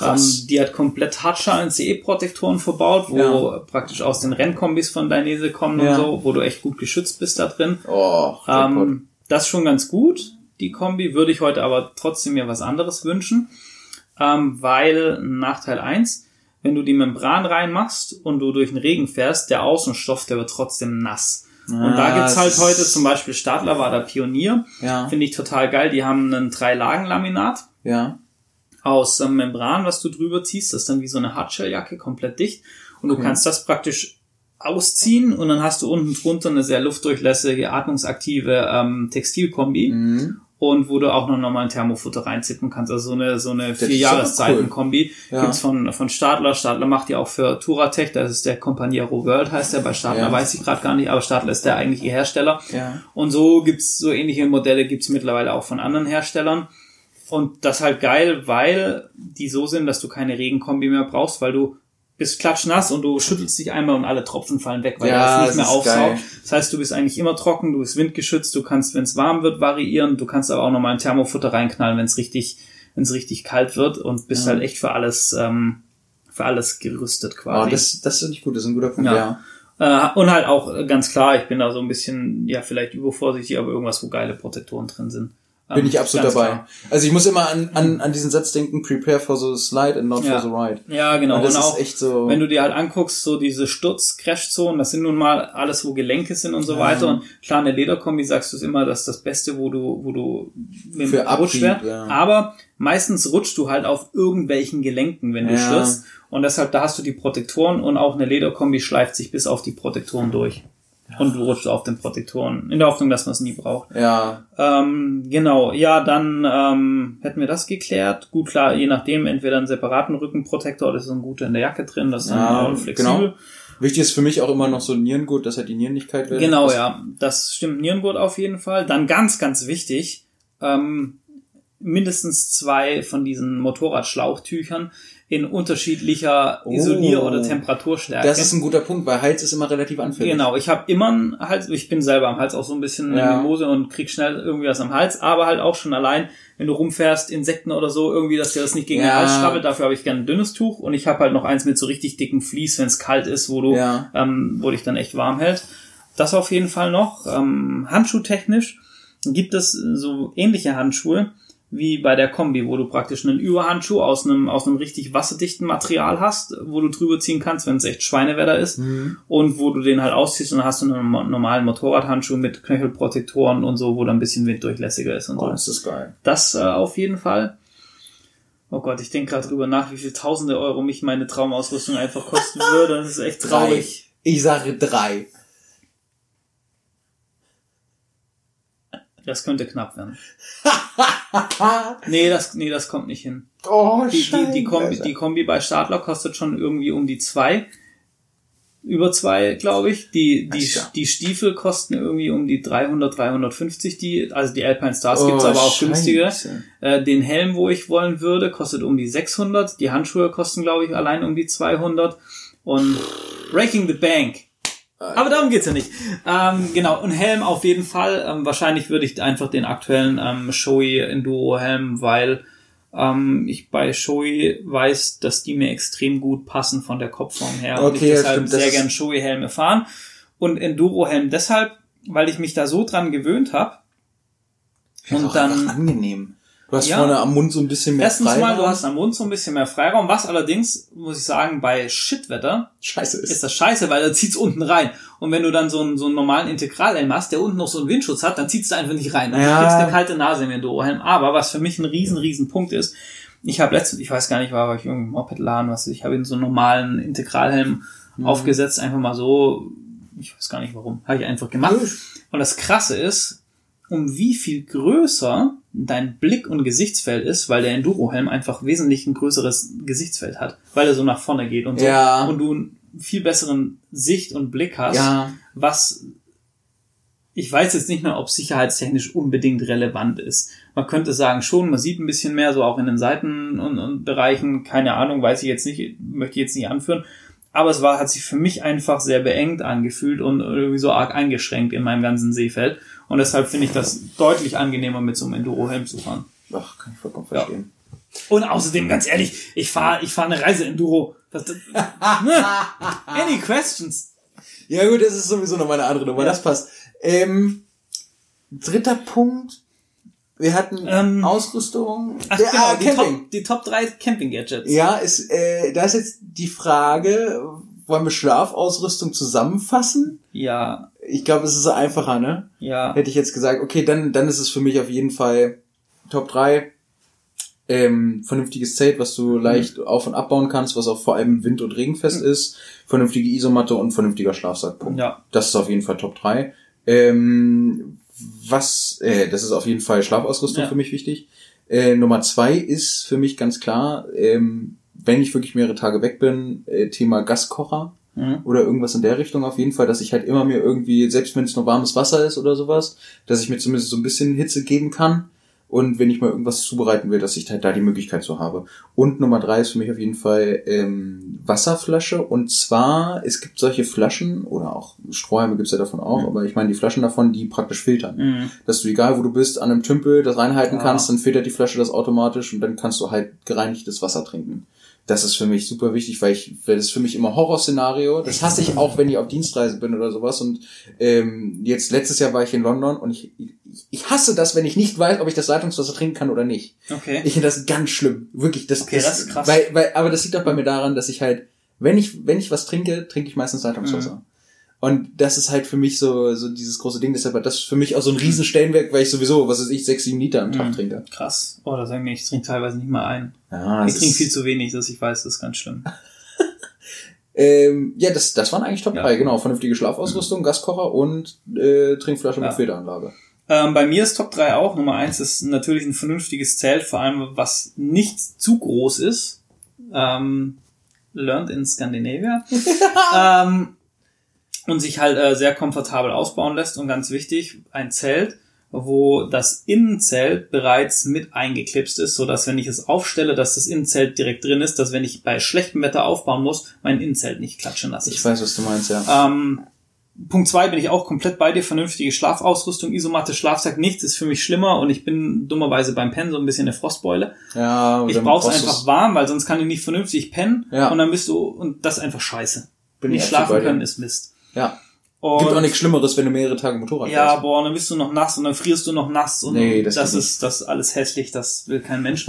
Ähm, die hat komplett Hartschalen CE-Protektoren verbaut, wo Ja. praktisch aus den Rennkombis von Dainese kommen Ja. und so, wo du echt gut geschützt bist da drin. Oh. Ähm, das ist schon ganz gut, die Kombi. Würde ich heute aber trotzdem mir was anderes wünschen. Ähm, weil Nachteil eins: wenn du die Membran reinmachst und du durch den Regen fährst, der Außenstoff, der wird trotzdem nass. Und da Ah, gibt's halt heute zum Beispiel Stadler war da Pionier. Ja, Finde ich total geil. Die haben einen Drei-Lagen-Laminat ja. aus ähm, Membran, was du drüber ziehst. Das ist dann wie so eine Hardshelljacke, komplett dicht. Und du Okay. kannst das praktisch ausziehen und dann hast du unten drunter eine sehr luftdurchlässige, atmungsaktive ähm, Textilkombi. Mhm. Und wo du auch noch nochmal ein Thermofutter reinzippen kannst. Also so eine, so eine vier Jahreszeiten-Kombi. Ja. Gibt's von, von Stadler. Stadler macht ja auch für Turatech, das ist der Companiero World, heißt der. Bei Stadler Ja. weiß ich gerade gar nicht, aber Stadler ist der eigentliche Hersteller. Ja. Und so gibt's so ähnliche Modelle gibt's mittlerweile auch von anderen Herstellern. Und das halt geil, weil die so sind, dass du keine Regenkombi mehr brauchst, weil du bist klatschnass und du schüttelst dich einmal und alle Tropfen fallen weg, weil Ja, er das nicht mehr ist aufsaugt. Das heißt, du bist eigentlich immer trocken, du bist windgeschützt, du kannst, wenn es warm wird, variieren, du kannst aber auch nochmal ein Thermofutter reinknallen, wenn es richtig, wenn es richtig kalt wird und bist Ja. halt echt für alles, ähm, für alles gerüstet Oh, quasi. das, das finde ich gut, das ist ein guter Punkt, Ja. ja. Äh, und halt auch äh, ganz klar, ich bin da so ein bisschen, ja, vielleicht übervorsichtig, aber irgendwas, wo geile Protektoren drin sind. Bin Ähm, ich absolut ganz dabei. klar. Also ich muss immer an, an, an diesen Satz denken, prepare for the slide and not Ja. for the ride. Ja, genau. Und das und ist auch, echt so. wenn du dir halt anguckst, so diese Sturz-Crash-Zonen, das sind nun mal alles, wo Gelenke sind und so Ja. weiter. Und klar, eine Lederkombi sagst du ist immer, das ist das Beste, wo du, wo du mit Für Rutschwert. Abrieb, ja. Aber meistens rutschst du halt auf irgendwelchen Gelenken, wenn du Ja. stürzt. Und deshalb, da hast du die Protektoren und auch eine Lederkombi schleift sich bis auf die Protektoren durch. Und du rutschst auf den Protektoren, in der Hoffnung, dass man es nie braucht. ja, Ähm, genau, ja, dann ähm, hätten wir das geklärt. Gut, klar, je nachdem, entweder einen separaten Rückenprotektor oder ist so ein guter in der Jacke drin, das ist Ja, dann flexibel. genau. wichtig ist für mich auch immer noch so ein Nierengurt, dass halt die Nieren nicht kalt werden. Genau, Das- ja, das stimmt. Nierengurt auf jeden Fall. Dann ganz, ganz wichtig, ähm, mindestens zwei von diesen Motorradschlauchtüchern in unterschiedlicher Oh. Isolier- oder Temperaturstärke. Das ist ein guter Punkt, weil Hals ist immer relativ anfällig. Genau, ich habe immer einen Hals, ich bin selber am Hals auch so ein bisschen Ja. Mimose und krieg schnell irgendwie was am Hals, aber halt auch schon allein, wenn du rumfährst, Insekten oder so, irgendwie, dass dir das nicht gegen den Ja. Hals schrabbelt, dafür habe ich gerne ein dünnes Tuch und ich habe halt noch eins mit so richtig dicken Vlies, wenn es kalt ist, wo du, Ja. ähm, wo dich dann echt warm hält. Das auf jeden Fall noch. Ähm, Handschuhtechnisch gibt es so ähnliche Handschuhe wie bei der Kombi, wo du praktisch einen Überhandschuh aus einem, aus einem richtig wasserdichten Material hast, wo du drüber ziehen kannst, wenn es echt Schweinewetter ist Mhm. und wo du den halt ausziehst und dann hast du einen normalen Motorradhandschuh mit Knöchelprotektoren und so, wo dann ein bisschen winddurchlässiger ist und Oh, so. das ist geil. Das äh, auf jeden Fall. Oh Gott, ich denke gerade drüber nach, wie viel tausende Euro mich meine Traumausrüstung einfach kosten würde. Das ist echt traurig. Ich sage drei. Das könnte knapp werden. Nee, das, nee, das kommt nicht hin. Oh, Die, die, die, Kombi, die Kombi bei Stadler kostet schon irgendwie um die zwei. Über zwei, glaube ich. Die, die, die Stiefel kosten irgendwie um die 300, 350. Die, also die Alpine Stars Oh, gibt's aber auch Scheiße. günstiger. Äh, den Helm, wo ich wollen würde, kostet um die 600. Die Handschuhe kosten, glaube ich, allein um die 200. Und Breaking the Bank. Aber darum geht's ja nicht. Ähm, genau, und Helm auf jeden Fall. Ähm, wahrscheinlich würde ich einfach den aktuellen ähm, Shoei Enduro Helm, weil ähm, ich bei Shoei weiß, dass die mir extrem gut passen von der Kopfform her. und Okay, ich ja, deshalb stimmt, sehr gern Shoei Helme fahren. Und Enduro Helm deshalb, weil ich mich da so dran gewöhnt habe. Und Und dann angenehm. Du hast Ja. vorne am Mund so ein bisschen mehr Erstens mal, du Freiraum. hast am Mund so ein bisschen mehr Freiraum, was allerdings, muss ich sagen, bei Shitwetter Scheiße ist. ist das scheiße, weil da zieht's unten rein. Und wenn du dann so einen, so einen normalen Integralhelm hast, der unten noch so einen Windschutz hat, dann zieht's da einfach nicht rein. Und Ja. du kriegst eine kalte Nase im Enduro-Helm. Aber was für mich ein riesen, riesen Punkt ist, ich habe letztens, ich weiß gar nicht, war ich irgendwie im Mopedladen, was ich habe in so einen normalen Integralhelm Mhm. aufgesetzt, einfach mal so, ich weiß gar nicht warum, habe ich einfach gemacht. Und das Krasse ist, um wie viel größer dein Blick- und Gesichtsfeld ist, weil der Enduro-Helm einfach wesentlich ein größeres Gesichtsfeld hat, weil er so nach vorne geht und so. Ja. Und du viel besseren Sicht und Blick hast, Ja. was ich weiß jetzt nicht mehr, ob sicherheitstechnisch unbedingt relevant ist. Man könnte sagen schon, man sieht ein bisschen mehr, so auch in den Seiten und, und Bereichen, keine Ahnung, weiß ich jetzt nicht, möchte ich jetzt nicht anführen. Aber es war, hat sich für mich einfach sehr beengt angefühlt und irgendwie so arg eingeschränkt in meinem ganzen Sehfeld. Und deshalb finde ich das deutlich angenehmer, mit so einem Enduro-Helm zu fahren. Ach, kann ich vollkommen verstehen. Und außerdem, ganz ehrlich, ich fahre ich fahr eine Reise-Enduro. Ne? Any questions? Ja. gut, das ist sowieso noch mal eine andere Nummer, Ja. das passt. Ähm, dritter Punkt. Wir hatten Ähm, Ausrüstung. Ach, Ja, genau, ah, die, Camping. Top, die Top 3 Camping-Gadgets. Ja, ist, äh, da ist jetzt die Frage, wollen wir Schlafausrüstung zusammenfassen? Ja, Ich glaube, es ist einfacher, ne? ja. Hätte ich jetzt gesagt, okay, dann, dann ist es für mich auf jeden Fall Top 3. Ähm, vernünftiges Zelt, was du leicht auf- und abbauen kannst, was auch vor allem wind- und regenfest ist. Vernünftige Isomatte und vernünftiger Schlafsack. Ja. Das ist auf jeden Fall Top 3. Ähm, was, äh, das ist auf jeden Fall Schlafausrüstung Ja. für mich wichtig. Äh, Nummer zwei ist für mich ganz klar, ähm, wenn ich wirklich mehrere Tage weg bin, äh, Thema Gaskocher Mhm. oder irgendwas in der Richtung auf jeden Fall, dass ich halt immer mir irgendwie, selbst wenn es nur warmes Wasser ist oder sowas, dass ich mir zumindest so ein bisschen Hitze geben kann. Und wenn ich mal irgendwas zubereiten will, dass ich halt da die Möglichkeit so habe. Und Nummer drei ist für mich auf jeden Fall ähm, Wasserflasche. Und zwar, es gibt solche Flaschen, oder auch Strohhalme gibt's ja davon auch, aber ich meine die Flaschen davon, die praktisch filtern. Mhm. Dass du, egal wo du bist, an einem Tümpel das reinhalten Ja. kannst, dann filtert die Flasche das automatisch und dann kannst du halt gereinigtes Wasser trinken. Das ist für mich super wichtig, weil ich, weil das ist für mich immer Horrorszenario. Das hasse ich auch, wenn ich auf Dienstreise bin oder sowas. Und ähm, jetzt letztes Jahr war ich in London und ich, ich, hasse das, wenn ich nicht weiß, ob ich das Leitungswasser trinken kann oder nicht. Okay. Ich finde das ganz schlimm. Wirklich, das, Okay, das ist krass. Weil, weil, aber das liegt auch bei mir daran, dass ich halt, wenn ich, wenn ich was trinke, trinke ich meistens Leitungswasser. Mhm. Und das ist halt für mich so, so dieses große Ding. Deshalb hat das für mich auch so ein riesen Stellenwert, weil ich sowieso, was weiß ich, sechs, sieben Liter am Tag Mhm. trinke. Krass. Oh, da sagen wir, ich trinke teilweise nicht mal ein. Ja, Ich trinke viel zu wenig, dass ich weiß, das ist ganz schlimm. Ähm, ja, das, das waren eigentlich Top Ja. 3, genau. Vernünftige Schlafausrüstung, Gaskocher und äh, Trinkflasche Ja. mit Filteranlage. Ähm, bei mir ist Top 3 auch. Nummer 1 ist natürlich ein vernünftiges Zelt, vor allem was nicht zu groß ist. Ähm, learned in Scandinavia. ähm, und sich halt äh, sehr komfortabel ausbauen lässt. Und ganz wichtig, ein Zelt, wo das Innenzelt bereits mit eingeklipst ist, so dass wenn ich es aufstelle, dass das Innenzelt direkt drin ist, dass wenn ich bei schlechtem Wetter aufbauen muss, mein Innenzelt nicht klatschen lasse. Ich weiß, was du meinst, ja. Ähm, Punkt zwei bin ich auch komplett bei dir. Vernünftige Schlafausrüstung, Isomatte, Schlafsack, nichts ist für mich schlimmer und ich bin dummerweise beim Pennen so ein bisschen eine Frostbeule. Ja, und Ich brauch's einfach warm, weil sonst kann ich nicht vernünftig pennen Ja. und dann bist du, und das ist einfach scheiße. Bin ich nicht schlafen können ist Mist. Ja. Und Gibt auch nichts Schlimmeres, wenn du mehrere Tage Motorrad ja, fährst. boah, dann bist du noch nass und dann frierst du noch nass und Nee, das das, ist das ist alles hässlich, das will kein Mensch.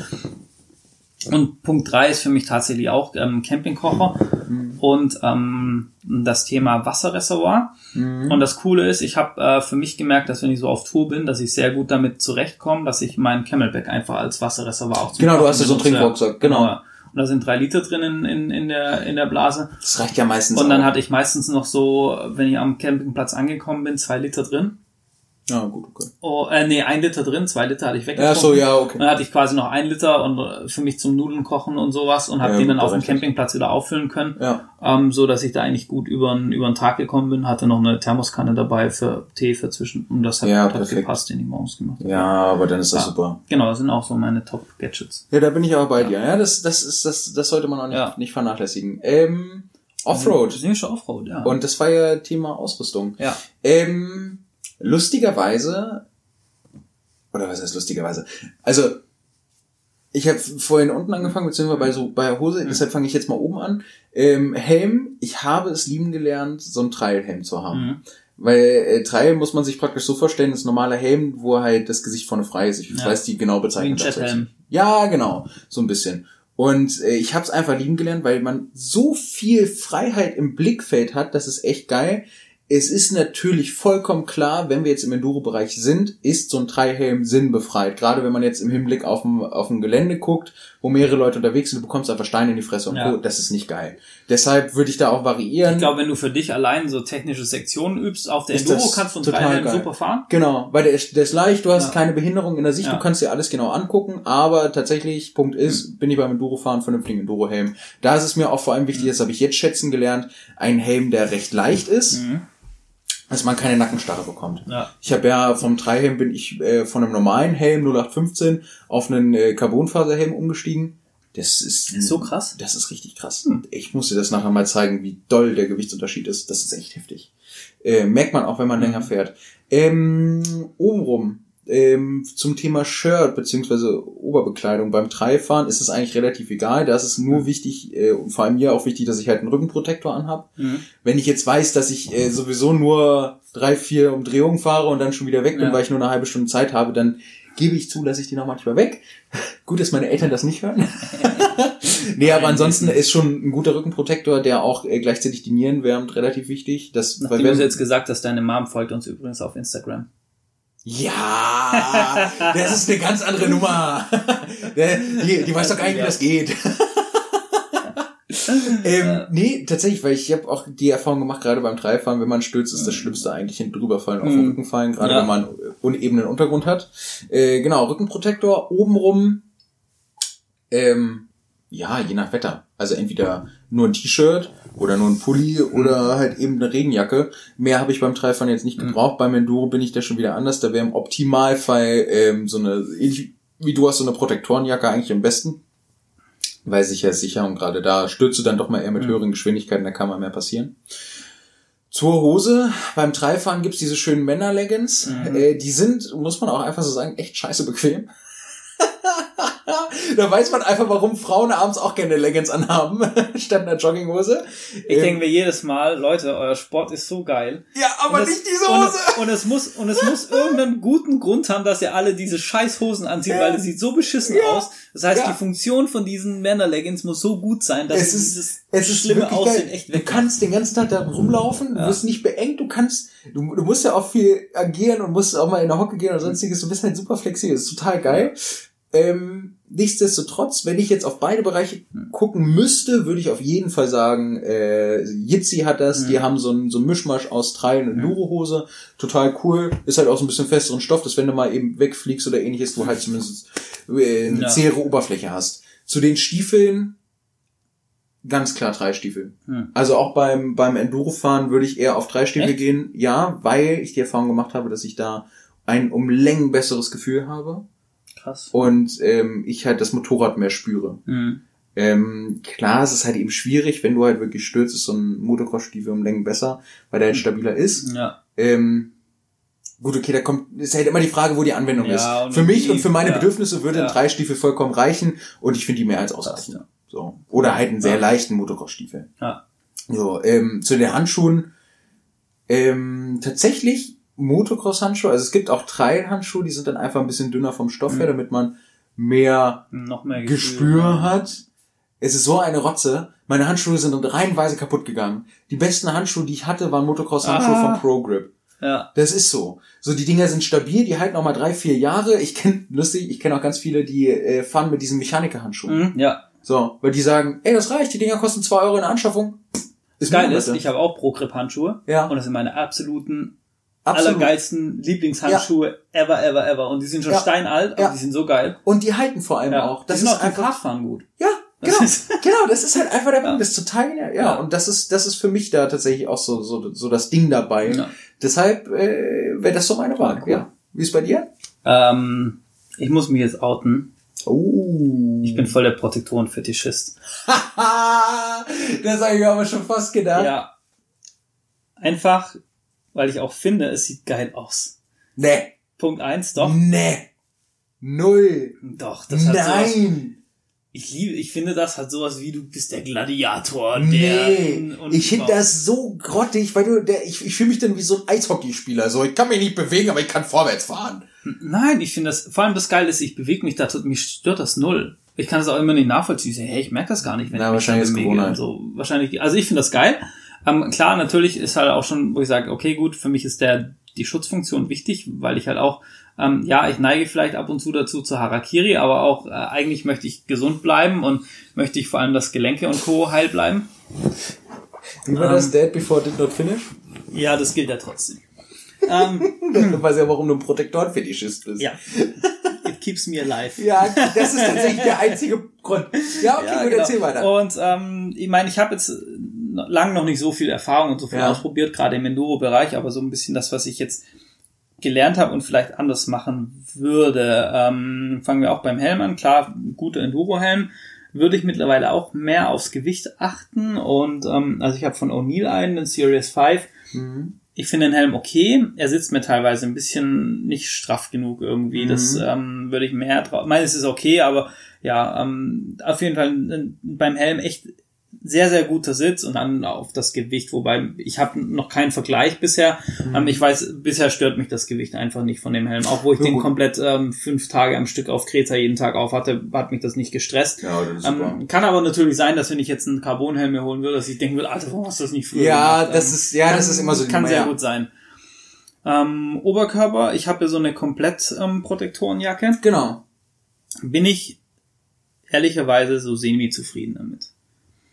Und Punkt drei ist für mich tatsächlich auch ähm, Campingkocher Mhm. und ähm, das Thema Wasserreservoir. Mhm. Und das Coole ist, ich habe äh, für mich gemerkt, dass wenn ich so auf Tour bin, dass ich sehr gut damit zurechtkomme, dass ich mein Camelback einfach als Wasserreservoir auch Genau, du hast ja so einen. Trinkrucksack, genau. Ja. Und da sind drei Liter drin in, in, in, der, in der Blase. Das reicht ja meistens Und dann auch. hatte ich meistens noch so, wenn ich am Campingplatz angekommen bin, zwei Liter drin. Ja, gut, okay. Oh, äh, nee, ein Liter drin, zwei Liter hatte ich Ja, weggetrunken. so, ja, okay. Dann hatte ich quasi noch ein Liter und äh, für mich zum Nudeln kochen und sowas und habe Ja, den dann auf dem. Campingplatz wieder auffüllen können. Ja. Ähm, so dass ich da eigentlich gut über den über Tag gekommen bin, hatte noch eine Thermoskanne dabei für Tee für zwischen und das hat, Ja, hat perfekt. gepasst, den ich morgens gemacht habe. Ja, aber dann ist das Ja. super. Genau, das sind auch so meine Top Gadgets. Ja, da bin ich aber bei dir. Ja, das, das ist, das, das sollte man auch nicht, Ja. nicht vernachlässigen. Ähm, Offroad. Schon Offroad, ja. Und das war ja Thema Ausrüstung. ja. Ähm, lustigerweise, oder was heißt lustigerweise? Also, ich habe vorhin unten angefangen, beziehungsweise bei so bei der Hose, deshalb fange ich jetzt mal oben an. Ähm, Helm, ich habe es lieben gelernt, so einen Trailhelm zu haben. Mhm. Weil äh, Trail muss man sich praktisch so vorstellen, das ist ein normaler Helm, wo halt das Gesicht vorne frei ist. Ich Ja. weiß die genau Bezeichnung. Wie. Ja, genau, so ein bisschen. Und äh, ich habe es einfach lieben gelernt, weil man so viel Freiheit im Blickfeld hat, das ist echt geil. Es ist natürlich vollkommen klar, wenn wir jetzt im Enduro-Bereich sind, ist so ein Dreihelm sinnbefreit. Gerade wenn man jetzt im Hinblick auf ein, auf ein Gelände guckt, wo mehrere Leute unterwegs sind, du bekommst einfach Steine in die Fresse und Ja. Co. Das ist nicht geil. Deshalb würde ich da auch variieren. Ich glaube, wenn du für dich allein so technische Sektionen übst, auf der Ist Enduro kannst du einen Dreihelm geil. super fahren. Genau, weil der ist, der ist leicht, du hast Ja. keine Behinderung in der Sicht, Ja. du kannst dir alles genau angucken, aber tatsächlich, Punkt ist, bin ich beim Endurofahren vernünftigen Endurohelm. Da ist es mir auch vor allem wichtig, das habe ich jetzt schätzen gelernt, ein Helm, der recht leicht ist, Mhm. Dass man keine Nackenstarre bekommt. Ja. Ich habe ja vom Dreihelm bin ich äh, von einem normalen Helm 0815 auf einen äh, Carbonfaserhelm umgestiegen. Das ist Ist so krass. Das ist richtig krass. Ich muss dir das nachher mal zeigen, wie doll der Gewichtsunterschied ist. Das ist echt heftig. Äh, merkt man auch, wenn man länger fährt. Ähm, obenrum, ähm, zum Thema Shirt beziehungsweise Oberbekleidung beim Dreifahren ist es eigentlich relativ egal. Da ist es nur wichtig, äh, und vor allem mir auch wichtig, dass ich halt einen Rückenprotektor anhab. Mhm. Wenn ich jetzt weiß, dass ich äh, sowieso nur drei, vier Umdrehungen fahre und dann schon wieder weg bin, Ja. weil ich nur eine halbe Stunde Zeit habe, dann gebe ich zu, lasse ich die noch manchmal weg. Gut, dass meine Eltern das nicht hören. nee, aber ansonsten ist schon ein guter Rückenprotektor, der auch äh, gleichzeitig die Nieren wärmt, relativ wichtig. Das, Nachdem wenn- du jetzt gesagt hast, deine Mom folgt uns übrigens auf Instagram. Ja, das ist eine ganz andere Nummer. Der- die, die weiß doch gar nicht, wie das geht. ähm, nee, tatsächlich, weil ich habe auch die Erfahrung gemacht, gerade beim Dreifahren, wenn man stürzt, ist das Schlimmste eigentlich hinten drüber fallen, auf den Mhm. Rücken fallen, gerade Ja. wenn man unebenen Untergrund hat. Äh, genau, Rückenprotektor, obenrum, ähm, ja, je nach Wetter. Also entweder nur ein T-Shirt oder nur ein Pulli oder halt eben eine Regenjacke. Mehr habe ich beim Dreifahren jetzt nicht gebraucht. Beim Enduro bin ich da schon wieder anders. Da wäre im Optimalfall ähm, so eine, wie du hast, so eine Protektorenjacke eigentlich am besten. Weil sicher ist sicher und gerade da stürzt du dann doch mal eher mit höheren Geschwindigkeiten, da kann mal mehr passieren. Zur Hose, beim Dreifahren gibt's diese schönen Männer-Leggings. Äh, die sind, muss man auch einfach so sagen, echt scheiße bequem. da weiß man einfach, warum Frauen abends auch gerne Leggings anhaben, statt einer Jogginghose. Ich Ähm, denke mir jedes Mal, Leute, euer Sport ist so geil. ja, aber Und es- nicht diese und Hose. es- Und es muss, und es muss irgendeinen guten Grund haben, dass ihr alle diese scheiß Hosen anzieht, Ja. weil es sieht so beschissen Ja. aus. Das heißt, Ja. die Funktion von diesen Männerleggings muss so gut sein, dass es ist, dieses es ist schlimme Aussehen geil. echt Du weg. kannst den ganzen Tag da rumlaufen, du wirst nicht beengt, du kannst, du, du musst ja auch viel agieren und musst auch mal in der Hocke gehen oder sonstiges, du bist halt super flexibel, das ist total geil. Ähm, nichtsdestotrotz, wenn ich jetzt auf beide Bereiche gucken müsste, würde ich auf jeden Fall sagen, äh, Jitsi hat das, die haben so ein, so ein Mischmasch aus Trail und Enduro-Hose, total cool, ist halt auch so ein bisschen festeren Stoff, dass wenn du mal eben wegfliegst oder ähnliches, du halt zumindest äh, eine Ja. zähere Oberfläche hast. Zu den Stiefeln, ganz klar drei Stiefel. Hm. Also auch beim, beim Endurofahren würde ich eher auf drei Stiefel Echt? gehen, ja, weil ich die Erfahrung gemacht habe, dass ich da ein um Längen besseres Gefühl habe Krass. und ähm, ich halt das Motorrad mehr spüre. Mhm. Ähm, klar, es ist halt eben schwierig, wenn du halt wirklich stürzt, ist so ein Motocross-Stiefel um Längen besser, weil der halt stabiler ist. Ja. Ähm, gut, okay, da kommt, ist halt immer die Frage, wo die Anwendung Ja, ist. Für mich die- und für meine ja. Bedürfnisse würde ein Ja. Dreistiefel vollkommen reichen und ich finde die mehr als ausreichend. ja. So. Oder halt einen sehr leichten Motocross-Stiefel. Ja. So, ähm, zu den Handschuhen. Ähm, tatsächlich Motocross-Handschuhe. Also es gibt auch Trail-Handschuhe, die sind dann einfach ein bisschen dünner vom Stoff her, damit man mehr Noch mehr Gespür hat. Es ist so eine Rotze. Meine Handschuhe sind reihenweise kaputt gegangen. Die besten Handschuhe, die ich hatte, waren Motocross-Handschuhe Ah. von Pro Grip. Ja. Das ist so. So, die Dinger sind stabil, die halten auch mal drei, vier Jahre. Ich kenne, lustig, ich kenne auch ganz viele, die äh, fahren mit diesen Mechanikerhandschuhen. Mhm. Ja. So, weil die sagen, ey, das reicht, die Dinger kosten zwei Euro in der Anschaffung. Das Geile ist, Monate. ich habe auch Pro-Grip-Handschuhe. Ja. Und das sind meine absoluten, Absolut. allergeilsten Lieblingshandschuhe ever, ever, ever. Und die sind schon Ja. steinalt, aber Ja. die sind so geil. Und die halten vor allem Ja. auch. Das die sind ist auch einfach, Radfahren gut. ja, Das genau, ist- genau, das ist halt einfach der Ja. Punkt, das ist total genial. Ja, Ja. und das ist, das ist für mich da tatsächlich auch so, so, so das Ding dabei. Ja. Deshalb äh, wäre das so meine Wahl. cool. Ja. Wie ist bei dir? Ähm, ich muss mich jetzt outen. Oh. Ich bin voll der Protektoren-Fetischist. das habe ich mir aber schon fast gedacht. Ja. Einfach, weil ich auch finde, es sieht geil aus. Nee. Punkt eins, doch. Nee. Null. Doch, das hat sowas. Nein. Ich liebe, ich finde, das hat sowas wie du bist der Gladiator, der. Nee, ich finde das so grottig, weil du, der, ich, ich fühle mich dann wie so ein Eishockeyspieler. So, ich kann mich nicht bewegen, aber ich kann vorwärts fahren. Nein, ich finde das, vor allem das Geile ist, ich bewege mich da, mich stört das null. Ich kann das auch immer nicht nachvollziehen. Ich sag, Hey, ich merke das gar nicht, wenn Na, ich mich wahrscheinlich ist. Gewohnheit. und So, wahrscheinlich, also ich finde das geil, Ähm, klar, natürlich ist halt auch schon, wo ich sage, okay, gut, für mich ist der die Schutzfunktion wichtig, weil ich halt auch, ähm, ja, ich neige vielleicht ab und zu dazu zu Harakiri, aber auch äh, eigentlich möchte ich gesund bleiben und möchte ich vor allem, dass Gelenke und Co. heil bleiben. Wie war das? Dead before did not finish? Ja, das gilt ja trotzdem. ähm, Du weißt ja, warum du ein Protektorenfetischist bist. ja. It keeps me alive. Ja, das ist tatsächlich der einzige Grund. Ja, okay, Ja, gut, genau. erzähl weiter. Und ähm, ich meine, ich habe jetzt lang noch nicht so viel Erfahrung und so viel Ja. ausprobiert, gerade im Enduro-Bereich, aber so ein bisschen das, was ich jetzt gelernt habe und vielleicht anders machen würde. Ähm, fangen wir auch beim Helm an. Klar, guter Enduro-Helm. Würde ich mittlerweile auch mehr aufs Gewicht achten. Und ähm, also ich habe von O'Neill einen, den Series 5. Mhm. Ich finde den Helm okay. Er sitzt mir teilweise ein bisschen nicht straff genug irgendwie. Das Mhm. ähm, würde ich mehr drauf. Ich meine, es ist okay, aber ja, ähm, auf jeden Fall äh, beim Helm echt sehr, sehr guter Sitz und dann auf das Gewicht, wobei ich habe noch keinen Vergleich bisher. Mhm. Ähm, ich weiß, bisher stört mich das Gewicht einfach nicht von dem Helm. Auch wo ich Ja, den gut. komplett ähm, fünf Tage am Stück auf Kreta jeden Tag auf hatte, hat mich das nicht gestresst. Ja, das. Ähm, kann aber natürlich sein, dass wenn ich jetzt einen Carbonhelm mir holen würde, dass ich denken würde, Alter, warum hast du das nicht früher Ja, gemacht? das Ähm, ist- ja, das ist immer so Kann Nummer, sehr ja. gut sein. Ähm, Oberkörper, ich habe hier so eine komplett ähm, Protektorenjacke. Genau. Bin ich ehrlicherweise so semi-zufrieden damit.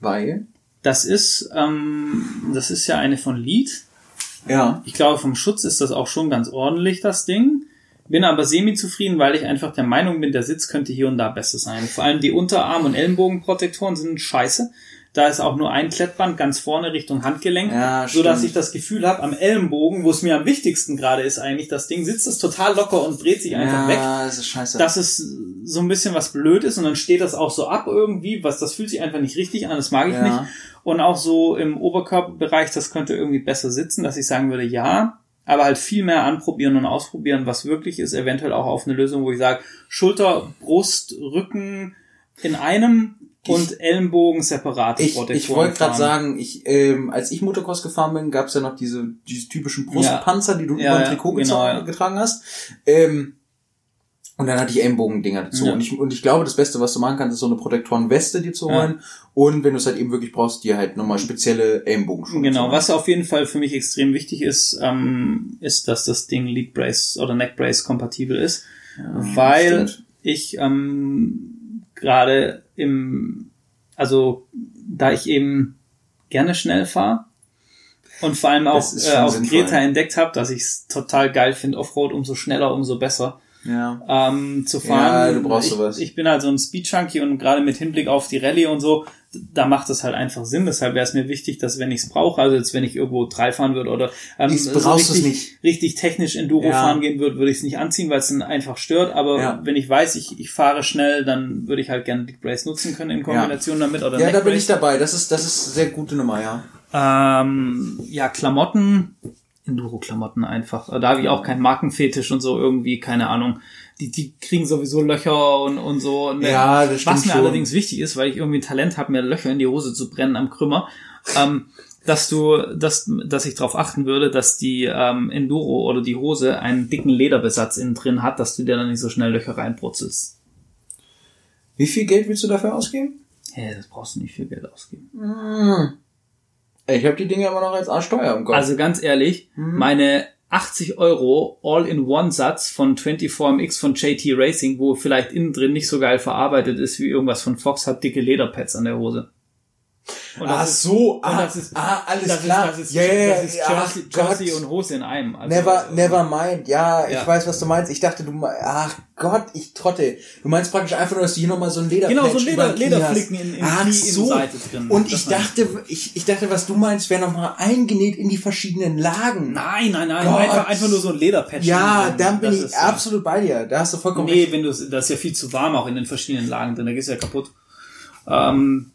Weil? Das ist, ähm, das ist ja eine von Lead. Ja. Ich glaube, vom Schutz ist das auch schon ganz ordentlich, das Ding. Bin aber semi-zufrieden, weil ich einfach der Meinung bin, der Sitz könnte hier und da besser sein. Vor allem die Unterarm- und Ellenbogenprotektoren sind scheiße. Da ist auch nur ein Klettband ganz vorne Richtung Handgelenk, Ja, so dass ich das Gefühl habe, am Ellenbogen, wo es mir am wichtigsten gerade ist eigentlich, das Ding sitzt es total locker und dreht sich einfach weg Ja, das ist scheiße. dass es so ein bisschen was blöd ist und dann steht das auch so ab irgendwie, was das fühlt sich einfach nicht richtig an, das mag ich Ja. nicht. Und auch so im Oberkörperbereich, das könnte irgendwie besser sitzen, dass ich sagen würde, ja, aber halt viel mehr anprobieren und ausprobieren, was wirklich ist, eventuell auch auf eine Lösung, wo ich sage, Schulter, Brust, Rücken in einem und Ellenbogen separate ich, Protektoren ich wollte gerade sagen, ich, ähm, als ich Motocross gefahren bin, gab's ja noch diese, diese typischen Brustpanzer, die du Ja, über ja, ein Trikot genau, ja. getragen hast. Ähm, und dann hatte ich Ellenbogendinger dazu. Ja. Und, ich, und ich glaube, das Beste, was du machen kannst, ist so eine Protektorenweste dir zu Ja. holen. Und wenn du es halt eben wirklich brauchst, dir halt nochmal spezielle Ellenbogenschuhe Genau, was auf jeden Fall für mich extrem wichtig ist, ähm, ist, dass das Ding Lead Brace oder Neck Brace kompatibel ist, weil stimmt. ich ähm, gerade im, also da ich eben gerne schnell fahre und vor allem auch äh, auf sinnvoll. Kreta entdeckt habe, dass ich es total geil finde, Offroad umso schneller, umso besser Ja. ähm, zu fahren. Ja, du brauchst ich, sowas. Ich bin halt so ein Speed-Junkie und gerade mit Hinblick auf die Rallye und so, da macht es halt einfach Sinn. Deshalb wäre es mir wichtig, dass wenn ich es brauche, also jetzt wenn ich irgendwo drei fahren würde oder ähm, Ich- du's richtig, nicht. richtig technisch Enduro Ja. fahren gehen würde, würde ich es nicht anziehen, weil es dann einfach stört. Aber Ja. wenn ich weiß, ich, ich fahre schnell, dann würde ich halt gerne Lead Brace nutzen können in Kombination damit oder Ja, Neck da bin Brace. ich dabei. Das ist, das ist sehr gute Nummer, ja. Ähm, ja, Klamotten, Enduro-Klamotten einfach. Da habe ich auch keinen Markenfetisch und so irgendwie, keine Ahnung. Die, die kriegen sowieso Löcher und, und so. Ne? Ja, das stimmt Was mir schon. allerdings wichtig ist, weil ich irgendwie ein Talent habe, mir Löcher in die Hose zu brennen am Krümmer, ähm, dass du, dass, dass ich darauf achten würde, dass die ähm, Enduro oder die Hose einen dicken Lederbesatz innen drin hat, dass du dir dann nicht so schnell Löcher reinbrutzelst. Wie viel Geld willst du dafür ausgeben? Hä, das brauchst du nicht viel Geld ausgeben. Ich habe die Dinge immer noch als Arschteuer im Kopf. Also ganz ehrlich, Mhm. meine 80 Euro All-in-One-Satz von 24MX von JT Racing, wo vielleicht innen drin nicht so geil verarbeitet ist wie irgendwas von Fox, hat dicke Lederpads an der Hose. Und Ach das ist- so, ah, das ist- ah, alles das klar. Ist, das ist, ja, das ist Jersey, Jersey und Hose in einem. Also, Never, never mind. Ja, ich Ja. weiß, was du meinst. Ich dachte, du, ach Gott, ich trotte. Du meinst praktisch einfach nur, dass du hier nochmal so ein Leder Genau, so über Leder, Lederflicken in, in Ach Knie, so. Innenseite drin. Und ich dachte, ich, ich dachte, was du meinst, wäre nochmal eingenäht in die verschiedenen Lagen. Nein, nein, nein, Gott. einfach, einfach nur so ein Lederpatch. Ja, dann bin Das ich absolut bei dir. Da hast du vollkommen Nee, recht. wenn du das ist ja viel zu warm auch in den verschiedenen Lagen drin, da gehst du ja kaputt. Ähm,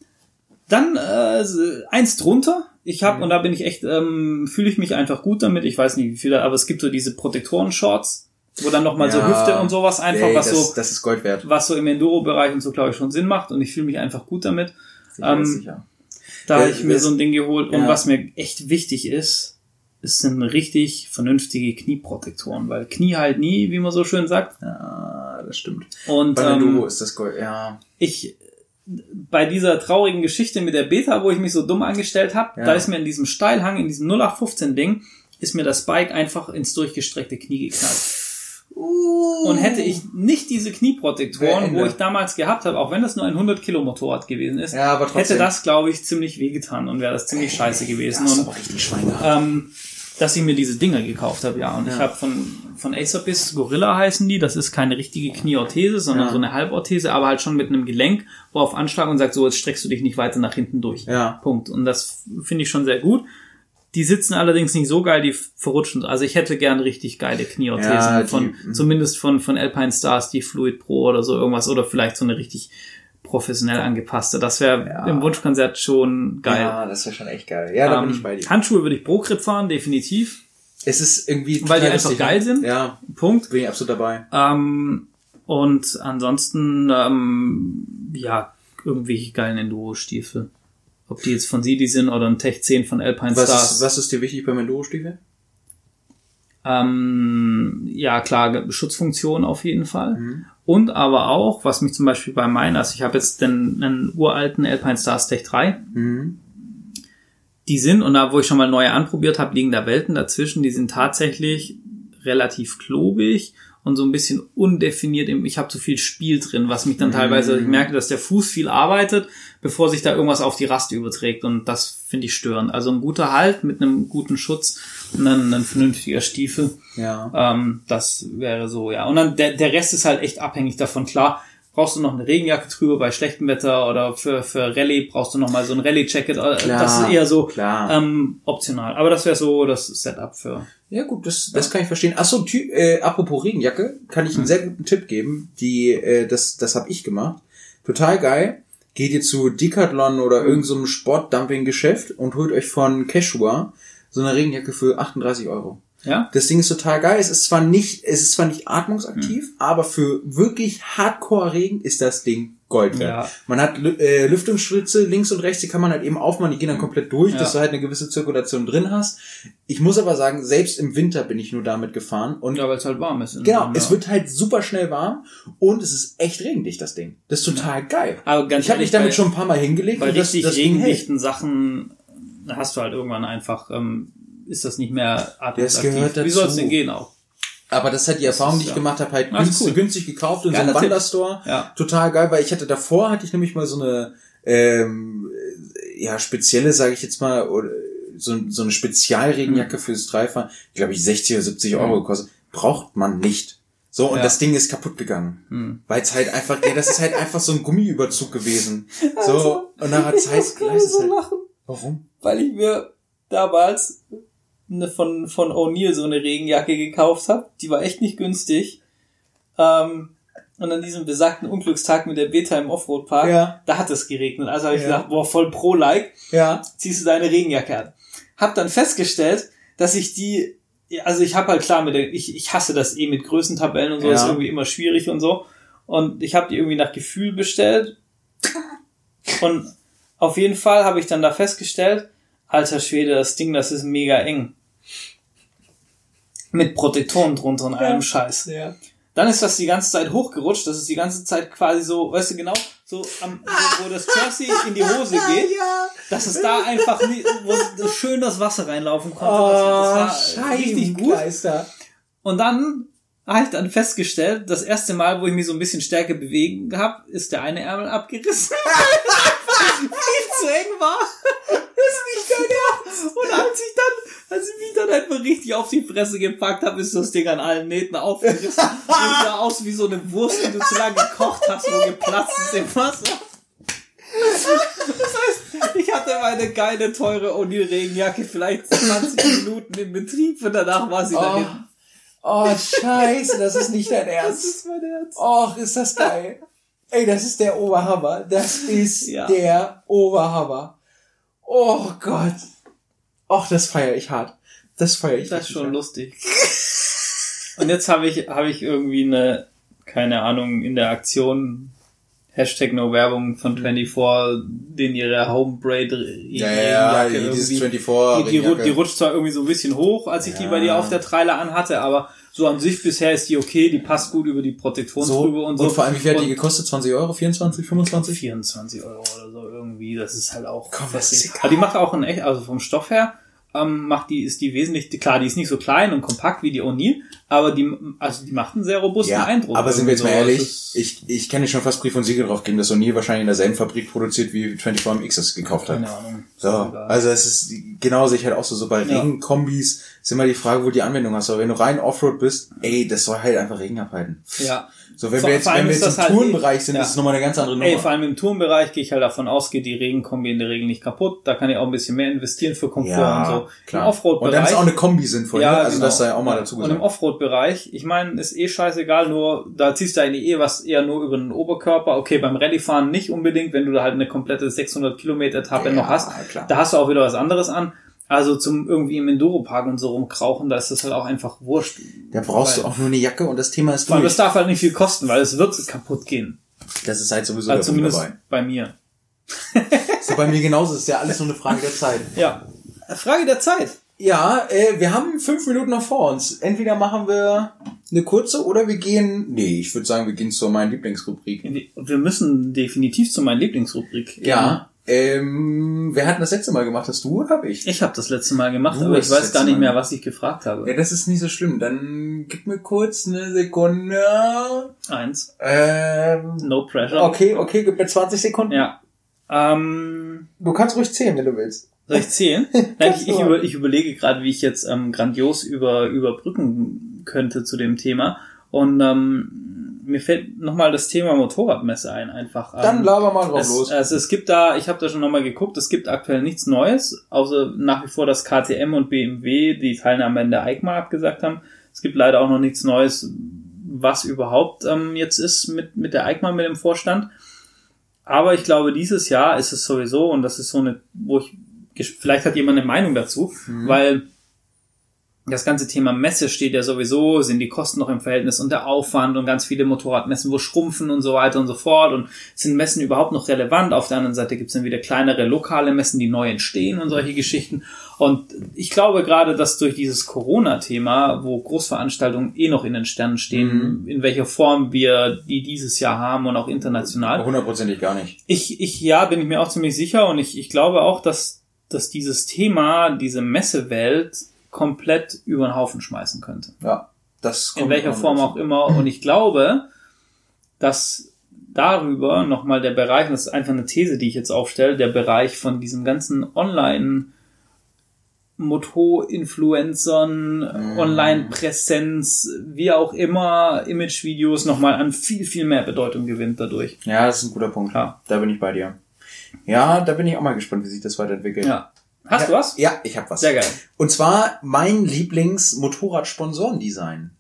dann äh, eins drunter. Ich habe und da bin ich echt ähm, fühle ich mich einfach gut damit. Ich weiß nicht wie viele, aber es gibt so diese Protektoren-Shorts, wo dann noch mal so Ja. Hüfte und sowas einfach Ey, was das, so das ist Gold wert. was so im Enduro-Bereich und so glaube ich schon Sinn macht und ich fühle mich einfach gut damit. Sicher, Ähm, sicher. Da Ja, habe ich mir so ein Ding geholt und ja. was mir echt wichtig ist, es sind richtig vernünftige Knieprotektoren, weil Knie halt nie, wie man so schön sagt. Ja, das stimmt. Und Bei ähm, Duro ist das Gold, ja. ich bei dieser traurigen Geschichte mit der Beta, wo ich mich so dumm angestellt habe, Ja. da ist mir in diesem Steilhang, in diesem 0815 Ding, ist mir das Bike einfach ins durchgestreckte Knie geknallt. Und hätte ich nicht diese Knieprotektoren, wo ich damals gehabt habe, auch wenn das nur ein 100 Kilo Motorrad gewesen ist, Ja, hätte das, glaube ich, ziemlich wehgetan und wäre das ziemlich scheiße gewesen. Das ist Und aber richtig Schwein gehabt. ähm, dass ich mir diese Dinger gekauft habe, ja. Und ich Ja. habe von, von Acerbiss Gorilla heißen die. Das ist keine richtige Knieorthese, sondern Ja. so eine Halborthese, aber halt schon mit einem Gelenk, wo auf Anschlag und sagt, so, jetzt streckst du dich nicht weiter nach hinten durch. Ja. Punkt. Und das finde ich schon sehr gut. Die sitzen allerdings nicht so geil, die verrutschen. Also ich hätte gern richtig geile Knieorthesen. Ja, die- von, zumindest von, von Alpine Stars, die Fluid Pro oder so irgendwas. Oder vielleicht so eine richtig professionell angepasste. Das wäre Ja. im Wunschkonzert schon geil. Ja, das wäre schon echt geil. Ja, da bin Ähm, ich bei dir. Handschuhe würde ich Pro-Grip fahren, definitiv. Es ist irgendwie Weil die einfach geil sind? Ja, Punkt. bin ich absolut dabei. Ähm, und ansonsten, ähm, ja, irgendwelche geilen Enduro-Stiefel. Ob die jetzt von Sidi sind oder ein Tech 10 von Alpine Was Stars. ist, was ist dir wichtig beim Enduro-Stiefel? Ähm, ja, klar, Schutzfunktion auf jeden Fall. Mhm. Und aber auch, was mich zum Beispiel bei meinen, also ich habe jetzt den, einen uralten Alpine Stars Tech 3. Mhm. Die sind, und da, wo ich schon mal neue anprobiert habe, liegen da Welten dazwischen, die sind tatsächlich relativ klobig und so ein bisschen undefiniert. Ich habe zu viel Spiel drin, was mich dann teilweise, ich merke, dass der Fuß viel arbeitet, bevor sich da irgendwas auf die Raste überträgt und das finde ich störend. Also ein guter Halt mit einem guten Schutz und dann ein vernünftiger Stiefel. Ja. Ähm, das wäre so, ja. Und dann der, der Rest ist halt echt abhängig davon. Klar, brauchst du noch eine Regenjacke drüber bei schlechtem Wetter oder für, für Rallye brauchst du noch mal so ein Rallye-Jacket. Äh, Das ist eher so klar. ähm, optional. Aber das wäre so das Setup für. Ja gut, das, das kann ich verstehen. Achso, äh, apropos Regenjacke, kann ich einen sehr guten Tipp geben. Die, äh, das, das habe ich gemacht. Total geil. Geht ihr zu Decathlon oder irgendeinem so Sportdumping-Geschäft und holt euch von Quechua so eine Regenjacke für 38 Euro. Ja? Das Ding ist total geil. Es ist zwar nicht, es ist zwar nicht atmungsaktiv, Hm. aber für wirklich Hardcore-Regen ist das Ding Gold wert. Ja. Man hat äh, Lüftungsschlitze links und rechts, die kann man halt eben aufmachen, die gehen dann komplett durch, Ja. dass du halt eine gewisse Zirkulation drin hast. Ich muss aber sagen, selbst im Winter bin ich nur damit gefahren und Ja, weil es halt warm ist. genau, ja. es wird halt super schnell warm und es ist echt regendicht, das Ding. Das ist total geil. Aber ganz Ich habe mich damit schon ein paar Mal hingelegt bei das, richtig das hält. regendichten Sachen hast du halt irgendwann einfach, ähm, ist das nicht mehr atmungsaktiv. gehört Wie soll es denn gehen auch? Aber das ist halt die Erfahrung, die ich ja. gemacht habe, halt ist günstig, cool. günstig gekauft in so einem. Wanderstore. Ja. Total geil, weil ich hatte davor, hatte ich nämlich mal so eine, ähm, ja, spezielle, sage ich jetzt mal, so, so eine Spezialregenjacke Mhm. fürs Dreifahren, die glaube ich 60 oder 70 Euro gekostet. Braucht man nicht. So, und Ja. das Ding ist kaputt gegangen. Hm. Weil es halt einfach, ja, das ist halt einfach so ein Gummiüberzug gewesen. So, und nach einer Zeit ist es halt. lachen. Warum? weil ich mir damals eine von, von O'Neill so eine Regenjacke gekauft habe. Die war echt nicht günstig. Ähm, und an diesem besagten Unglückstag mit der Beta im Offroad-Park, Ja. da hat es geregnet. Also habe ich Ja. gedacht, boah, voll pro-like, Ja. ziehst du deine Regenjacke an. Hab dann festgestellt, dass ich die, also ich habe halt klar mit der, ich, ich hasse das eh mit Größentabellen und so, Ja. ist irgendwie immer schwierig und so. Und ich habe die irgendwie nach Gefühl bestellt. Und auf jeden Fall habe ich dann da festgestellt, alter Schwede, das Ding, das ist mega eng. Mit Protektoren drunter und allem Scheiß. Ja. Dann ist das die ganze Zeit hochgerutscht, das ist die ganze Zeit quasi so, weißt du genau, so am, wo, wo das Jersey in die Hose geht, Ja. dass es da einfach nie, wo schön das Wasser reinlaufen konnte. Oh, das, das war richtig gut. Scheibenkleister. Und dann habe ich dann festgestellt, das erste Mal, wo ich mich so ein bisschen stärker bewegen habe, ist der eine Ärmel abgerissen. Viel zu eng war. ist nicht dein Ernst. Und als ich dann, als ich mich dann einfach richtig auf die Fresse gepackt habe, ist das Ding an allen Nähten aufgerissen. Und sah aus wie so eine Wurst, die du zu lange gekocht hast, wo geplatzt ist im Wasser. Das heißt, ich hatte meine geile, teure O'Neill-Regenjacke vielleicht 20 Minuten im Betrieb und danach war sie Oh. dahin. Oh, scheiße, das ist nicht dein Das Ernst. ist mein Herz. Och, ist das geil. Ey, das ist der Oberhammer. Das ist Ja. der Oberhammer. Oh Gott. Och, das feiere ich hart. Das feiere ich Das ist schon hart. lustig. Und jetzt habe ich, habe ich irgendwie eine, keine Ahnung, in der Aktion Hashtag No Werbung von 24, den ihre Homebraid Ja, ja, ja, dieses 24 die, die, die rutscht zwar irgendwie so ein bisschen hoch, als ich die bei dir auf der Trailer anhatte, aber so an sich bisher ist die okay, die passt gut über die Protektionstrübe so, und so. Und vor allem, wie viel hat die gekostet? 20 Euro? 24, 25? 24 Euro oder so irgendwie, das ist halt auch. Komm, das ist aber die macht auch ein echt, also vom Stoff her, ähm, macht die, ist die wesentlich, klar, die ist nicht so klein und kompakt wie die O'Neill, aber die, also die macht einen sehr robusten Ja, Eindruck. aber sind wir jetzt mal so. ehrlich, Es ist- ich, ich kann dir schon fast Brief und Siegel drauf geben, dass O'Neill wahrscheinlich in derselben Fabrik produziert, wie 24MX es gekauft hat. Keine Ahnung. So, also es ist genau sehe ich halt auch so, so bei Ja. Regenkombis ist immer die Frage, wo die Anwendung hast. Aber wenn du rein Offroad bist, ey, das soll halt einfach Regen abhalten. ja. So, wenn Vor- wir jetzt, wenn wir jetzt im halt- Tourenbereich sind, ja. ist es nochmal eine ganz andere Nummer. Ey, vor allem im Tourenbereich gehe ich halt davon aus, geht die Regenkombi in der Regel nicht kaputt. Da kann ich auch ein bisschen mehr investieren für Komfort und so. klar. Im Offroad-Bereich. Und dann ist auch eine Kombi sinnvoll, ja, ne? Also genau. das sei auch mal Ja. dazu Und im gesagt. Offroad-Bereich, ich meine, ist eh scheißegal, nur da ziehst du eigentlich eh was eher nur über den Oberkörper. Okay, beim Rallyefahren nicht unbedingt, wenn du da halt eine komplette 600 Kilometer Etappe Ja, noch hast. klar. Da hast du auch wieder was anderes an. Also zum irgendwie im Enduro-Park und so rumkrauchen, da ist das halt auch einfach wurscht. Da brauchst du Weil- auch nur eine Jacke und das Thema ist durch. das darf halt nicht viel kosten, weil es wird kaputt gehen. Das ist halt sowieso Also zumindest bei mir. Ist ja bei mir genauso, ist ja alles nur eine Frage der Zeit. Ja. Frage der Zeit. Ja, äh, wir haben fünf Minuten noch vor uns. Entweder machen wir eine kurze oder wir gehen. Nee, ich würde sagen, wir gehen zu meiner Lieblingsrubrik. Wir müssen definitiv zu meiner Lieblingsrubrik. gehen. Ja. Ähm, wer hat das letzte Mal gemacht? Hast du oder hab ich? Ich habe das letzte Mal gemacht, Du aber ich weiß gar nicht mehr, was ich gefragt habe. Ja, das ist nicht so schlimm. Dann gib mir kurz eine Sekunde. Eins. Ähm, No pressure. okay, okay, gib mir 20 Sekunden. Ja. Ähm, Du kannst ruhig zählen, wenn du willst. soll ich zählen? Nein, ich, ich, über, ich überlege gerade, wie ich jetzt ähm, grandios über, überbrücken könnte zu dem Thema. Und ähm, mir fällt nochmal das Thema Motorradmesse ein, einfach. Ähm, Dann laber mal drauf es, los. Also es gibt da, ich habe da schon nochmal geguckt, es gibt aktuell nichts Neues, außer nach wie vor, dass KTM und BMW die Teilnahme an der EICMA abgesagt haben. Es gibt leider auch noch nichts Neues, was überhaupt ähm, jetzt ist mit, mit der EICMA, mit dem Vorstand. Aber ich glaube, dieses Jahr ist es sowieso, und das ist so eine, wo ich, vielleicht hat jemand eine Meinung dazu, weil das ganze Thema Messe steht ja sowieso, sind die Kosten noch im Verhältnis und der Aufwand und ganz viele Motorradmessen, wo schrumpfen und so weiter und so fort und sind Messen überhaupt noch relevant? Auf der anderen Seite gibt es dann wieder kleinere lokale Messen, die neu entstehen und solche Geschichten. Und ich glaube gerade, dass durch dieses Corona-Thema, wo Großveranstaltungen eh noch in den Sternen stehen, in welcher Form wir die dieses Jahr haben und auch international, Hundertprozentig gar nicht. ich, ich, ja, bin ich mir auch ziemlich sicher und ich, ich glaube auch, dass, dass dieses Thema, diese Messewelt komplett über den Haufen schmeißen könnte. Ja. Das In kommt welcher noch Form auch immer. Und ich glaube, dass darüber nochmal der Bereich, und das ist einfach eine These, die ich jetzt aufstelle, der Bereich von diesem ganzen Online- Moto-Influencern, Online-Präsenz, wie auch immer, Imagevideos nochmal an viel, viel mehr Bedeutung gewinnt dadurch. Ja, das ist ein guter Punkt. Ja. Da bin ich bei dir. Ja, da bin ich auch mal gespannt, wie sich das weiterentwickelt. Ja. Hast ja, du was? Ja, ich habe was. Sehr geil. Und zwar mein Lieblings-Motorrad-Sponsorendesign.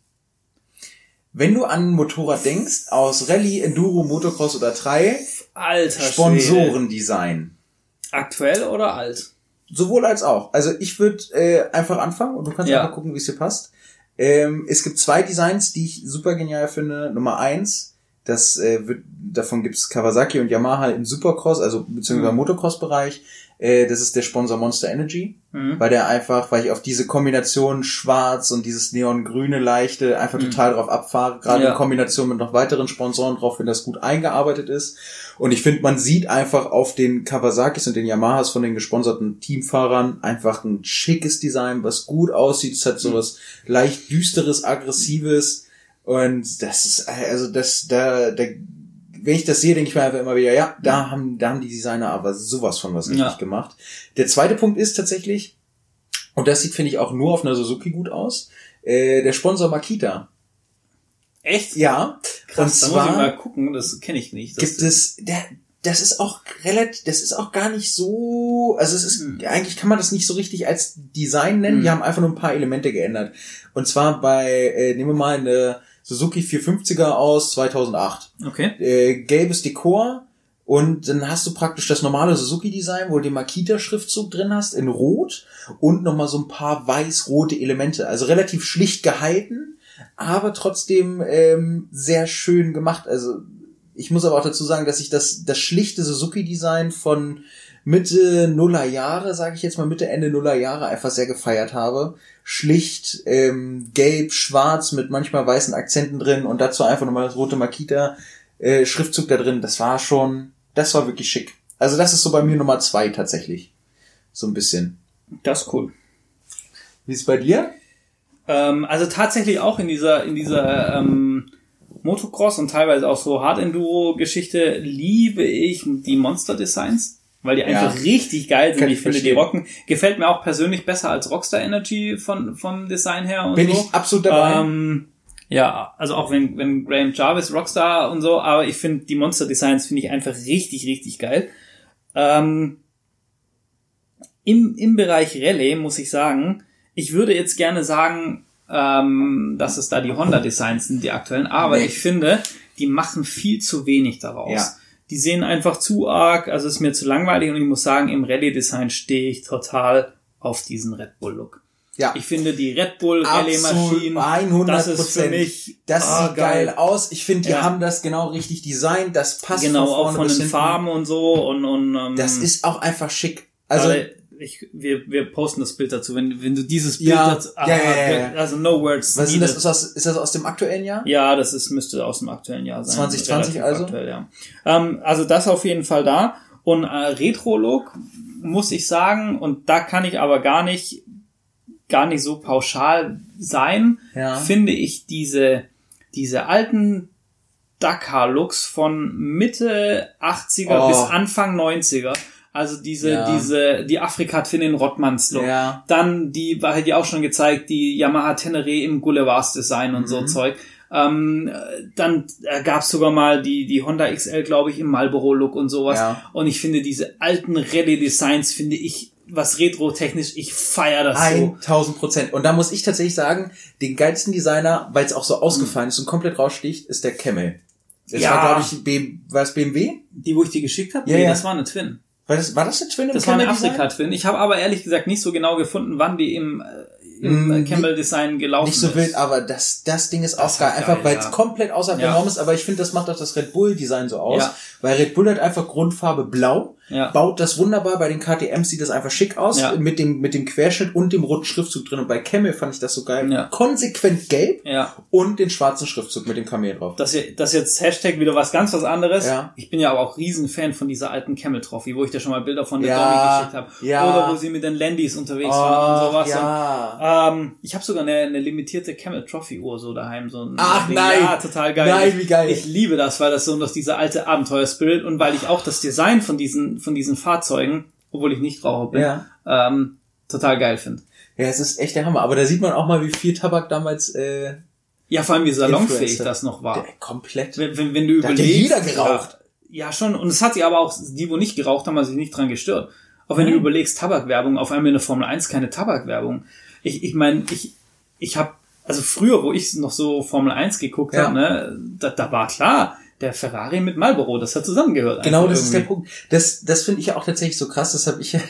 Wenn du an Motorrad denkst, aus Rallye, Enduro, Motocross oder 3, Alter. Sponsorendesign. Aktuell oder alt? Sowohl als auch. Also ich würde äh, einfach anfangen und du kannst Ja. einfach gucken, wie es dir passt. Ähm, es gibt zwei Designs, die ich super genial finde. Nummer eins, das äh, wird, davon gibt's Kawasaki und Yamaha im Supercross, also beziehungsweise im Mhm. Motocross-Bereich. Äh, das ist der Sponsor Monster Energy, Mhm. weil der einfach, weil ich auf diese Kombination Schwarz und dieses Neongrüne leichte einfach total drauf abfahre, gerade Mhm. Ja. in Kombination mit noch weiteren Sponsoren drauf, wenn das gut eingearbeitet ist. Und ich finde, man sieht einfach auf den Kawasakis und den Yamahas von den gesponserten Teamfahrern einfach ein schickes Design, was gut aussieht. Es hat so was leicht düsteres, aggressives. Und das ist, also das, da, da, wenn ich das sehe, denke ich mir einfach immer wieder, ja, da haben, da haben die Designer aber sowas von was richtig Ja. gemacht. Der zweite Punkt ist tatsächlich, und das sieht, finde ich, auch nur auf einer Suzuki gut aus, äh, der Sponsor Makita. Echt? Ja. Krass, da und muss ich zwar- mal gucken, das kenne ich nicht. Das gibt es, der, das ist auch relativ, das ist auch gar nicht so, also es ist, eigentlich kann man das nicht so richtig als Design nennen, Hm. die haben einfach nur ein paar Elemente geändert. Und zwar bei, äh, nehmen wir mal eine Suzuki 450er aus 2008. Okay. Äh, gelbes Dekor und dann hast du praktisch das normale Suzuki-Design, wo du den Makita-Schriftzug drin hast, in Rot und nochmal so ein paar weiß-rote Elemente. Also relativ schlicht gehalten, aber trotzdem ähm, sehr schön gemacht. Also ich muss aber auch dazu sagen, dass ich das, das schlichte Suzuki-Design von Mitte Nuller Jahre, sage ich jetzt mal Mitte, Ende Nuller Jahre einfach sehr gefeiert habe. Schlicht, ähm, gelb, schwarz mit manchmal weißen Akzenten drin und dazu einfach nochmal das rote Makita äh, Schriftzug da drin. Das war schon, das war wirklich schick. Also das ist so bei mir Nummer zwei tatsächlich. So ein bisschen. Das ist cool. Wie ist es bei dir? Ähm, also tatsächlich auch in dieser, in dieser ähm, Motocross und teilweise auch so Hard Enduro Geschichte liebe ich die Monster Designs, weil die einfach Ja. richtig geil sind. Kann Ich, ich finde, die verstehen. rocken. Gefällt mir auch persönlich besser als Rockstar Energy von, vom Design her und Bin so. ich absolut dabei. Ähm, ja, also auch wenn, wenn Graham Jarvis Rockstar und so, aber ich finde die Monster Designs finde ich einfach richtig, richtig geil. Ähm, im, Im Bereich Rallye muss ich sagen, ich würde jetzt gerne sagen, ähm, dass es da die Honda Designs sind, die aktuellen, aber Nee. ich finde, die machen viel zu wenig daraus. Ja. Die sehen einfach zu arg, also ist mir zu langweilig und ich muss sagen, im Rallye Design stehe ich total auf diesen Red Bull Look. ja. Ich finde die Red Bull Rallye Absolut, Maschinen, 100 das ist für mich Das ah, sieht geil aus. Ich finde, die Ja. haben das genau richtig designt. Das passt genau von auch von den hinten. Farben und so und und ähm, Das ist auch einfach schick. Also ich, wir, wir posten das Bild dazu, wenn, wenn du dieses Bild Ja, dazu, ja, ja, ja, ja. also no words. was ist das? Ist das, ist das aus dem aktuellen Jahr? Ja, das ist, müsste aus dem aktuellen Jahr sein. 2020 Relativ also? Aktuell, ja. ähm, also das auf jeden Fall da. Und äh, Retro-Look muss ich sagen, und da kann ich aber gar nicht, gar nicht so pauschal sein, Ja. finde ich diese, diese alten Dakar-Looks von Mitte 80er Oh. bis Anfang 90er. Also diese, Ja. diese, die Afrika Twin Rottmanns Look. Ja. Dann, die war halt ja auch schon gezeigt, die Yamaha Tenere im Goulevards Design und Mhm. so Zeug. Ähm, äh, dann äh, gab's sogar mal die, die Honda XL, glaube ich, im Marlboro-Look und sowas. Ja. Und ich finde diese alten Rallye-Designs, finde ich, was retro-technisch, ich feier das so. 1000 Prozent. Und da muss ich tatsächlich sagen, den geilsten Designer, weil es auch so ausgefallen ist und komplett raussticht, ist der Camel. Das Ja. war, glaube ich, B, war es BMW? Die, wo ich die geschickt habe? Ja, nee, ja. das war eine Twin. War das, war das eine Twin im Das war eine? Afrika-Twin. Ich habe aber ehrlich gesagt nicht so genau gefunden, wann die im, äh, im Mm, äh, Campbell-Design gelaufen Nicht so ist. wild, aber das, das Ding ist Das auch geil. ist Einfach weil ja. es komplett außerhalb Ja. der Norm ist, aber ich finde, das macht auch das Red Bull-Design so aus. Ja. Weil Red Bull hat einfach Grundfarbe blau, Ja. baut das wunderbar. Bei den KTMs sieht das einfach schick aus, Ja. mit dem, mit dem Querschnitt und dem roten Schriftzug drin. Und bei Camel fand ich das so geil. Ja. Konsequent gelb Ja. und den schwarzen Schriftzug mit dem Kamel drauf. Das, hier- das jetzt Hashtag wieder was ganz was anderes. Ja. Ich bin ja aber auch Riesenfan von dieser alten Camel Trophy, wo ich dir schon mal Bilder von der Ja, Domi geschickt habe. ja. Oder wo sie mit den Landys unterwegs waren Ach, und sowas. ja. Und, ähm, ich habe sogar eine, eine limitierte Camel Trophy Uhr so daheim. So ein Ach, Ding. nein. Ja, total geil. Nein, wie geil. Ich liebe das, weil das so noch dieser alte Abenteuerspirit und weil ich auch das Design von diesen, von diesen Fahrzeugen, obwohl ich nicht Raucher bin, Ja. ähm, total geil finde. Ja, es ist echt der Hammer. Aber da sieht man auch mal, wie viel Tabak damals äh, Ja, vor allem wie salonfähig Influencer. das noch war. der, komplett. Wenn, wenn, wenn du Da hat ja überlegst. jeder geraucht. Ja, ja, schon. Und es hat sich aber auch, die, wo nicht geraucht haben, haben sich nicht dran gestört. Auch wenn du überlegst, Tabakwerbung, auf einmal in der Formel 1 keine Tabakwerbung. Ich, ich meine, ich, ich habe, also früher, wo ich noch so Formel 1 geguckt Ja. habe, ne, da, da war klar, der Ferrari mit Marlboro, das hat zusammengehört. Genau, das ist der irgendwie. Punkt. Das, das finde ich ja auch tatsächlich so krass. Das habe ich ja.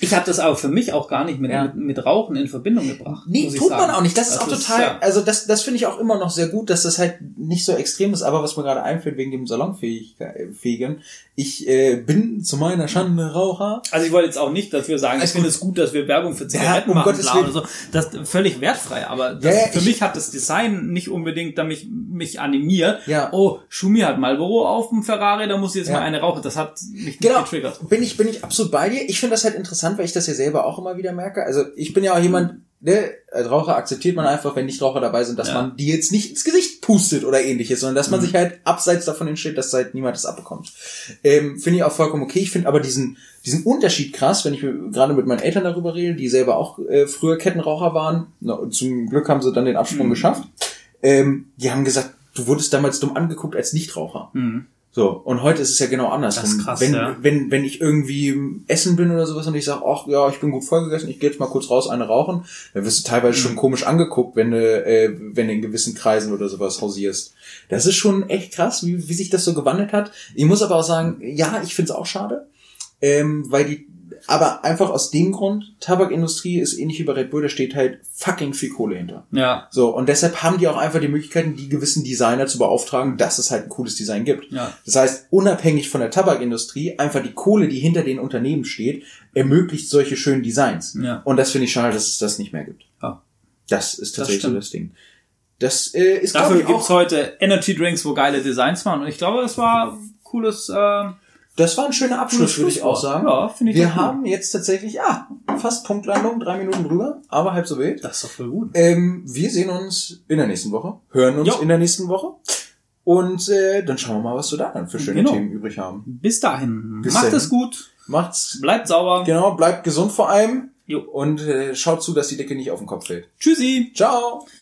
Ich habe das aber für mich auch gar nicht mit, Ja. mit, mit Rauchen in Verbindung gebracht. Nee, ich tut man auch nicht. Das ist auch total, ja. also das, das finde ich auch immer noch sehr gut, dass das halt nicht so extrem ist, aber was mir gerade einfällt wegen dem Salonfähigen, ich äh, bin zu meiner Schande Raucher. Also ich wollte jetzt auch nicht dafür sagen, ich Alles finde es gut, dass wir Werbung für Zigaretten um machen, Gottes bla so. Das ist völlig wertfrei, aber das, Ja, ja, für ich- mich hat das Design nicht unbedingt damit mich animiert. Ja. Oh, Schumi hat Marlboro auf dem Ferrari, da muss ich jetzt Ja. mal eine rauchen. Das hat mich Genau, getriggert. bin ich, bin ich absolut bei dir. Ich finde das halt interessant, weil ich das ja selber auch immer wieder merke. Also ich bin ja auch jemand, ne, als Raucher akzeptiert man einfach, wenn Nichtraucher dabei sind, dass Ja. man die jetzt nicht ins Gesicht pustet oder ähnliches, sondern dass man Mhm. sich halt abseits davon entsteht, dass halt niemand das abbekommt. Ähm, finde ich auch vollkommen okay. Ich finde aber diesen, diesen Unterschied krass, wenn ich gerade mit meinen Eltern darüber rede, die selber auch äh, früher Kettenraucher waren. Na, zum Glück haben sie dann den Absprung Mhm. geschafft. Ähm, die haben gesagt, du wurdest damals dumm angeguckt als Nichtraucher. Mhm. So, und heute ist es ja genau andersrum. Das ist krass, wenn, ja. wenn, wenn ich irgendwie essen bin oder sowas und ich sage, ach ja, ich bin gut vollgegessen, ich gehe jetzt mal kurz raus, eine rauchen, dann wirst du teilweise Mhm. schon komisch angeguckt, wenn du, äh, wenn du in gewissen Kreisen oder sowas hausierst. Das ist schon echt krass, wie, wie sich das so gewandelt hat. Ich muss aber auch sagen, ja, ich find's auch schade. Ähm, weil die, aber einfach aus dem Grund, Tabakindustrie ist ähnlich wie bei Red Bull, da steht halt fucking viel Kohle hinter. Ja. So, und deshalb haben die auch einfach die Möglichkeiten, die gewissen Designer zu beauftragen, dass es halt ein cooles Design gibt. Ja. Das heißt, unabhängig von der Tabakindustrie, einfach die Kohle, die hinter den Unternehmen steht, ermöglicht solche schönen Designs. Ja. Und das finde ich schade, dass es das nicht mehr gibt. Ja. Das ist tatsächlich so stimmt. das Ding. Das äh, ist Dafür gibt's heute Energy Drinks, wo geile Designs waren. Und ich glaube, das war cooles. Äh, das war ein schöner Abschluss, würde ich auch sagen. Ja, finde ich Wir auch gut. haben jetzt tatsächlich, ja, fast Punktlandung, drei Minuten drüber, aber halb so wild. das ist doch voll gut. Ähm, wir sehen uns in der nächsten Woche, hören uns Jo. in der nächsten Woche. Und äh, dann schauen wir mal, was wir da dann für schöne Genau. Themen übrig haben. Bis dahin. Bis Macht dahin. es gut. Macht's Bleibt sauber. genau, bleibt gesund vor allem Jo. und äh, schaut zu, dass die Decke nicht auf den Kopf fällt. Tschüssi. Ciao!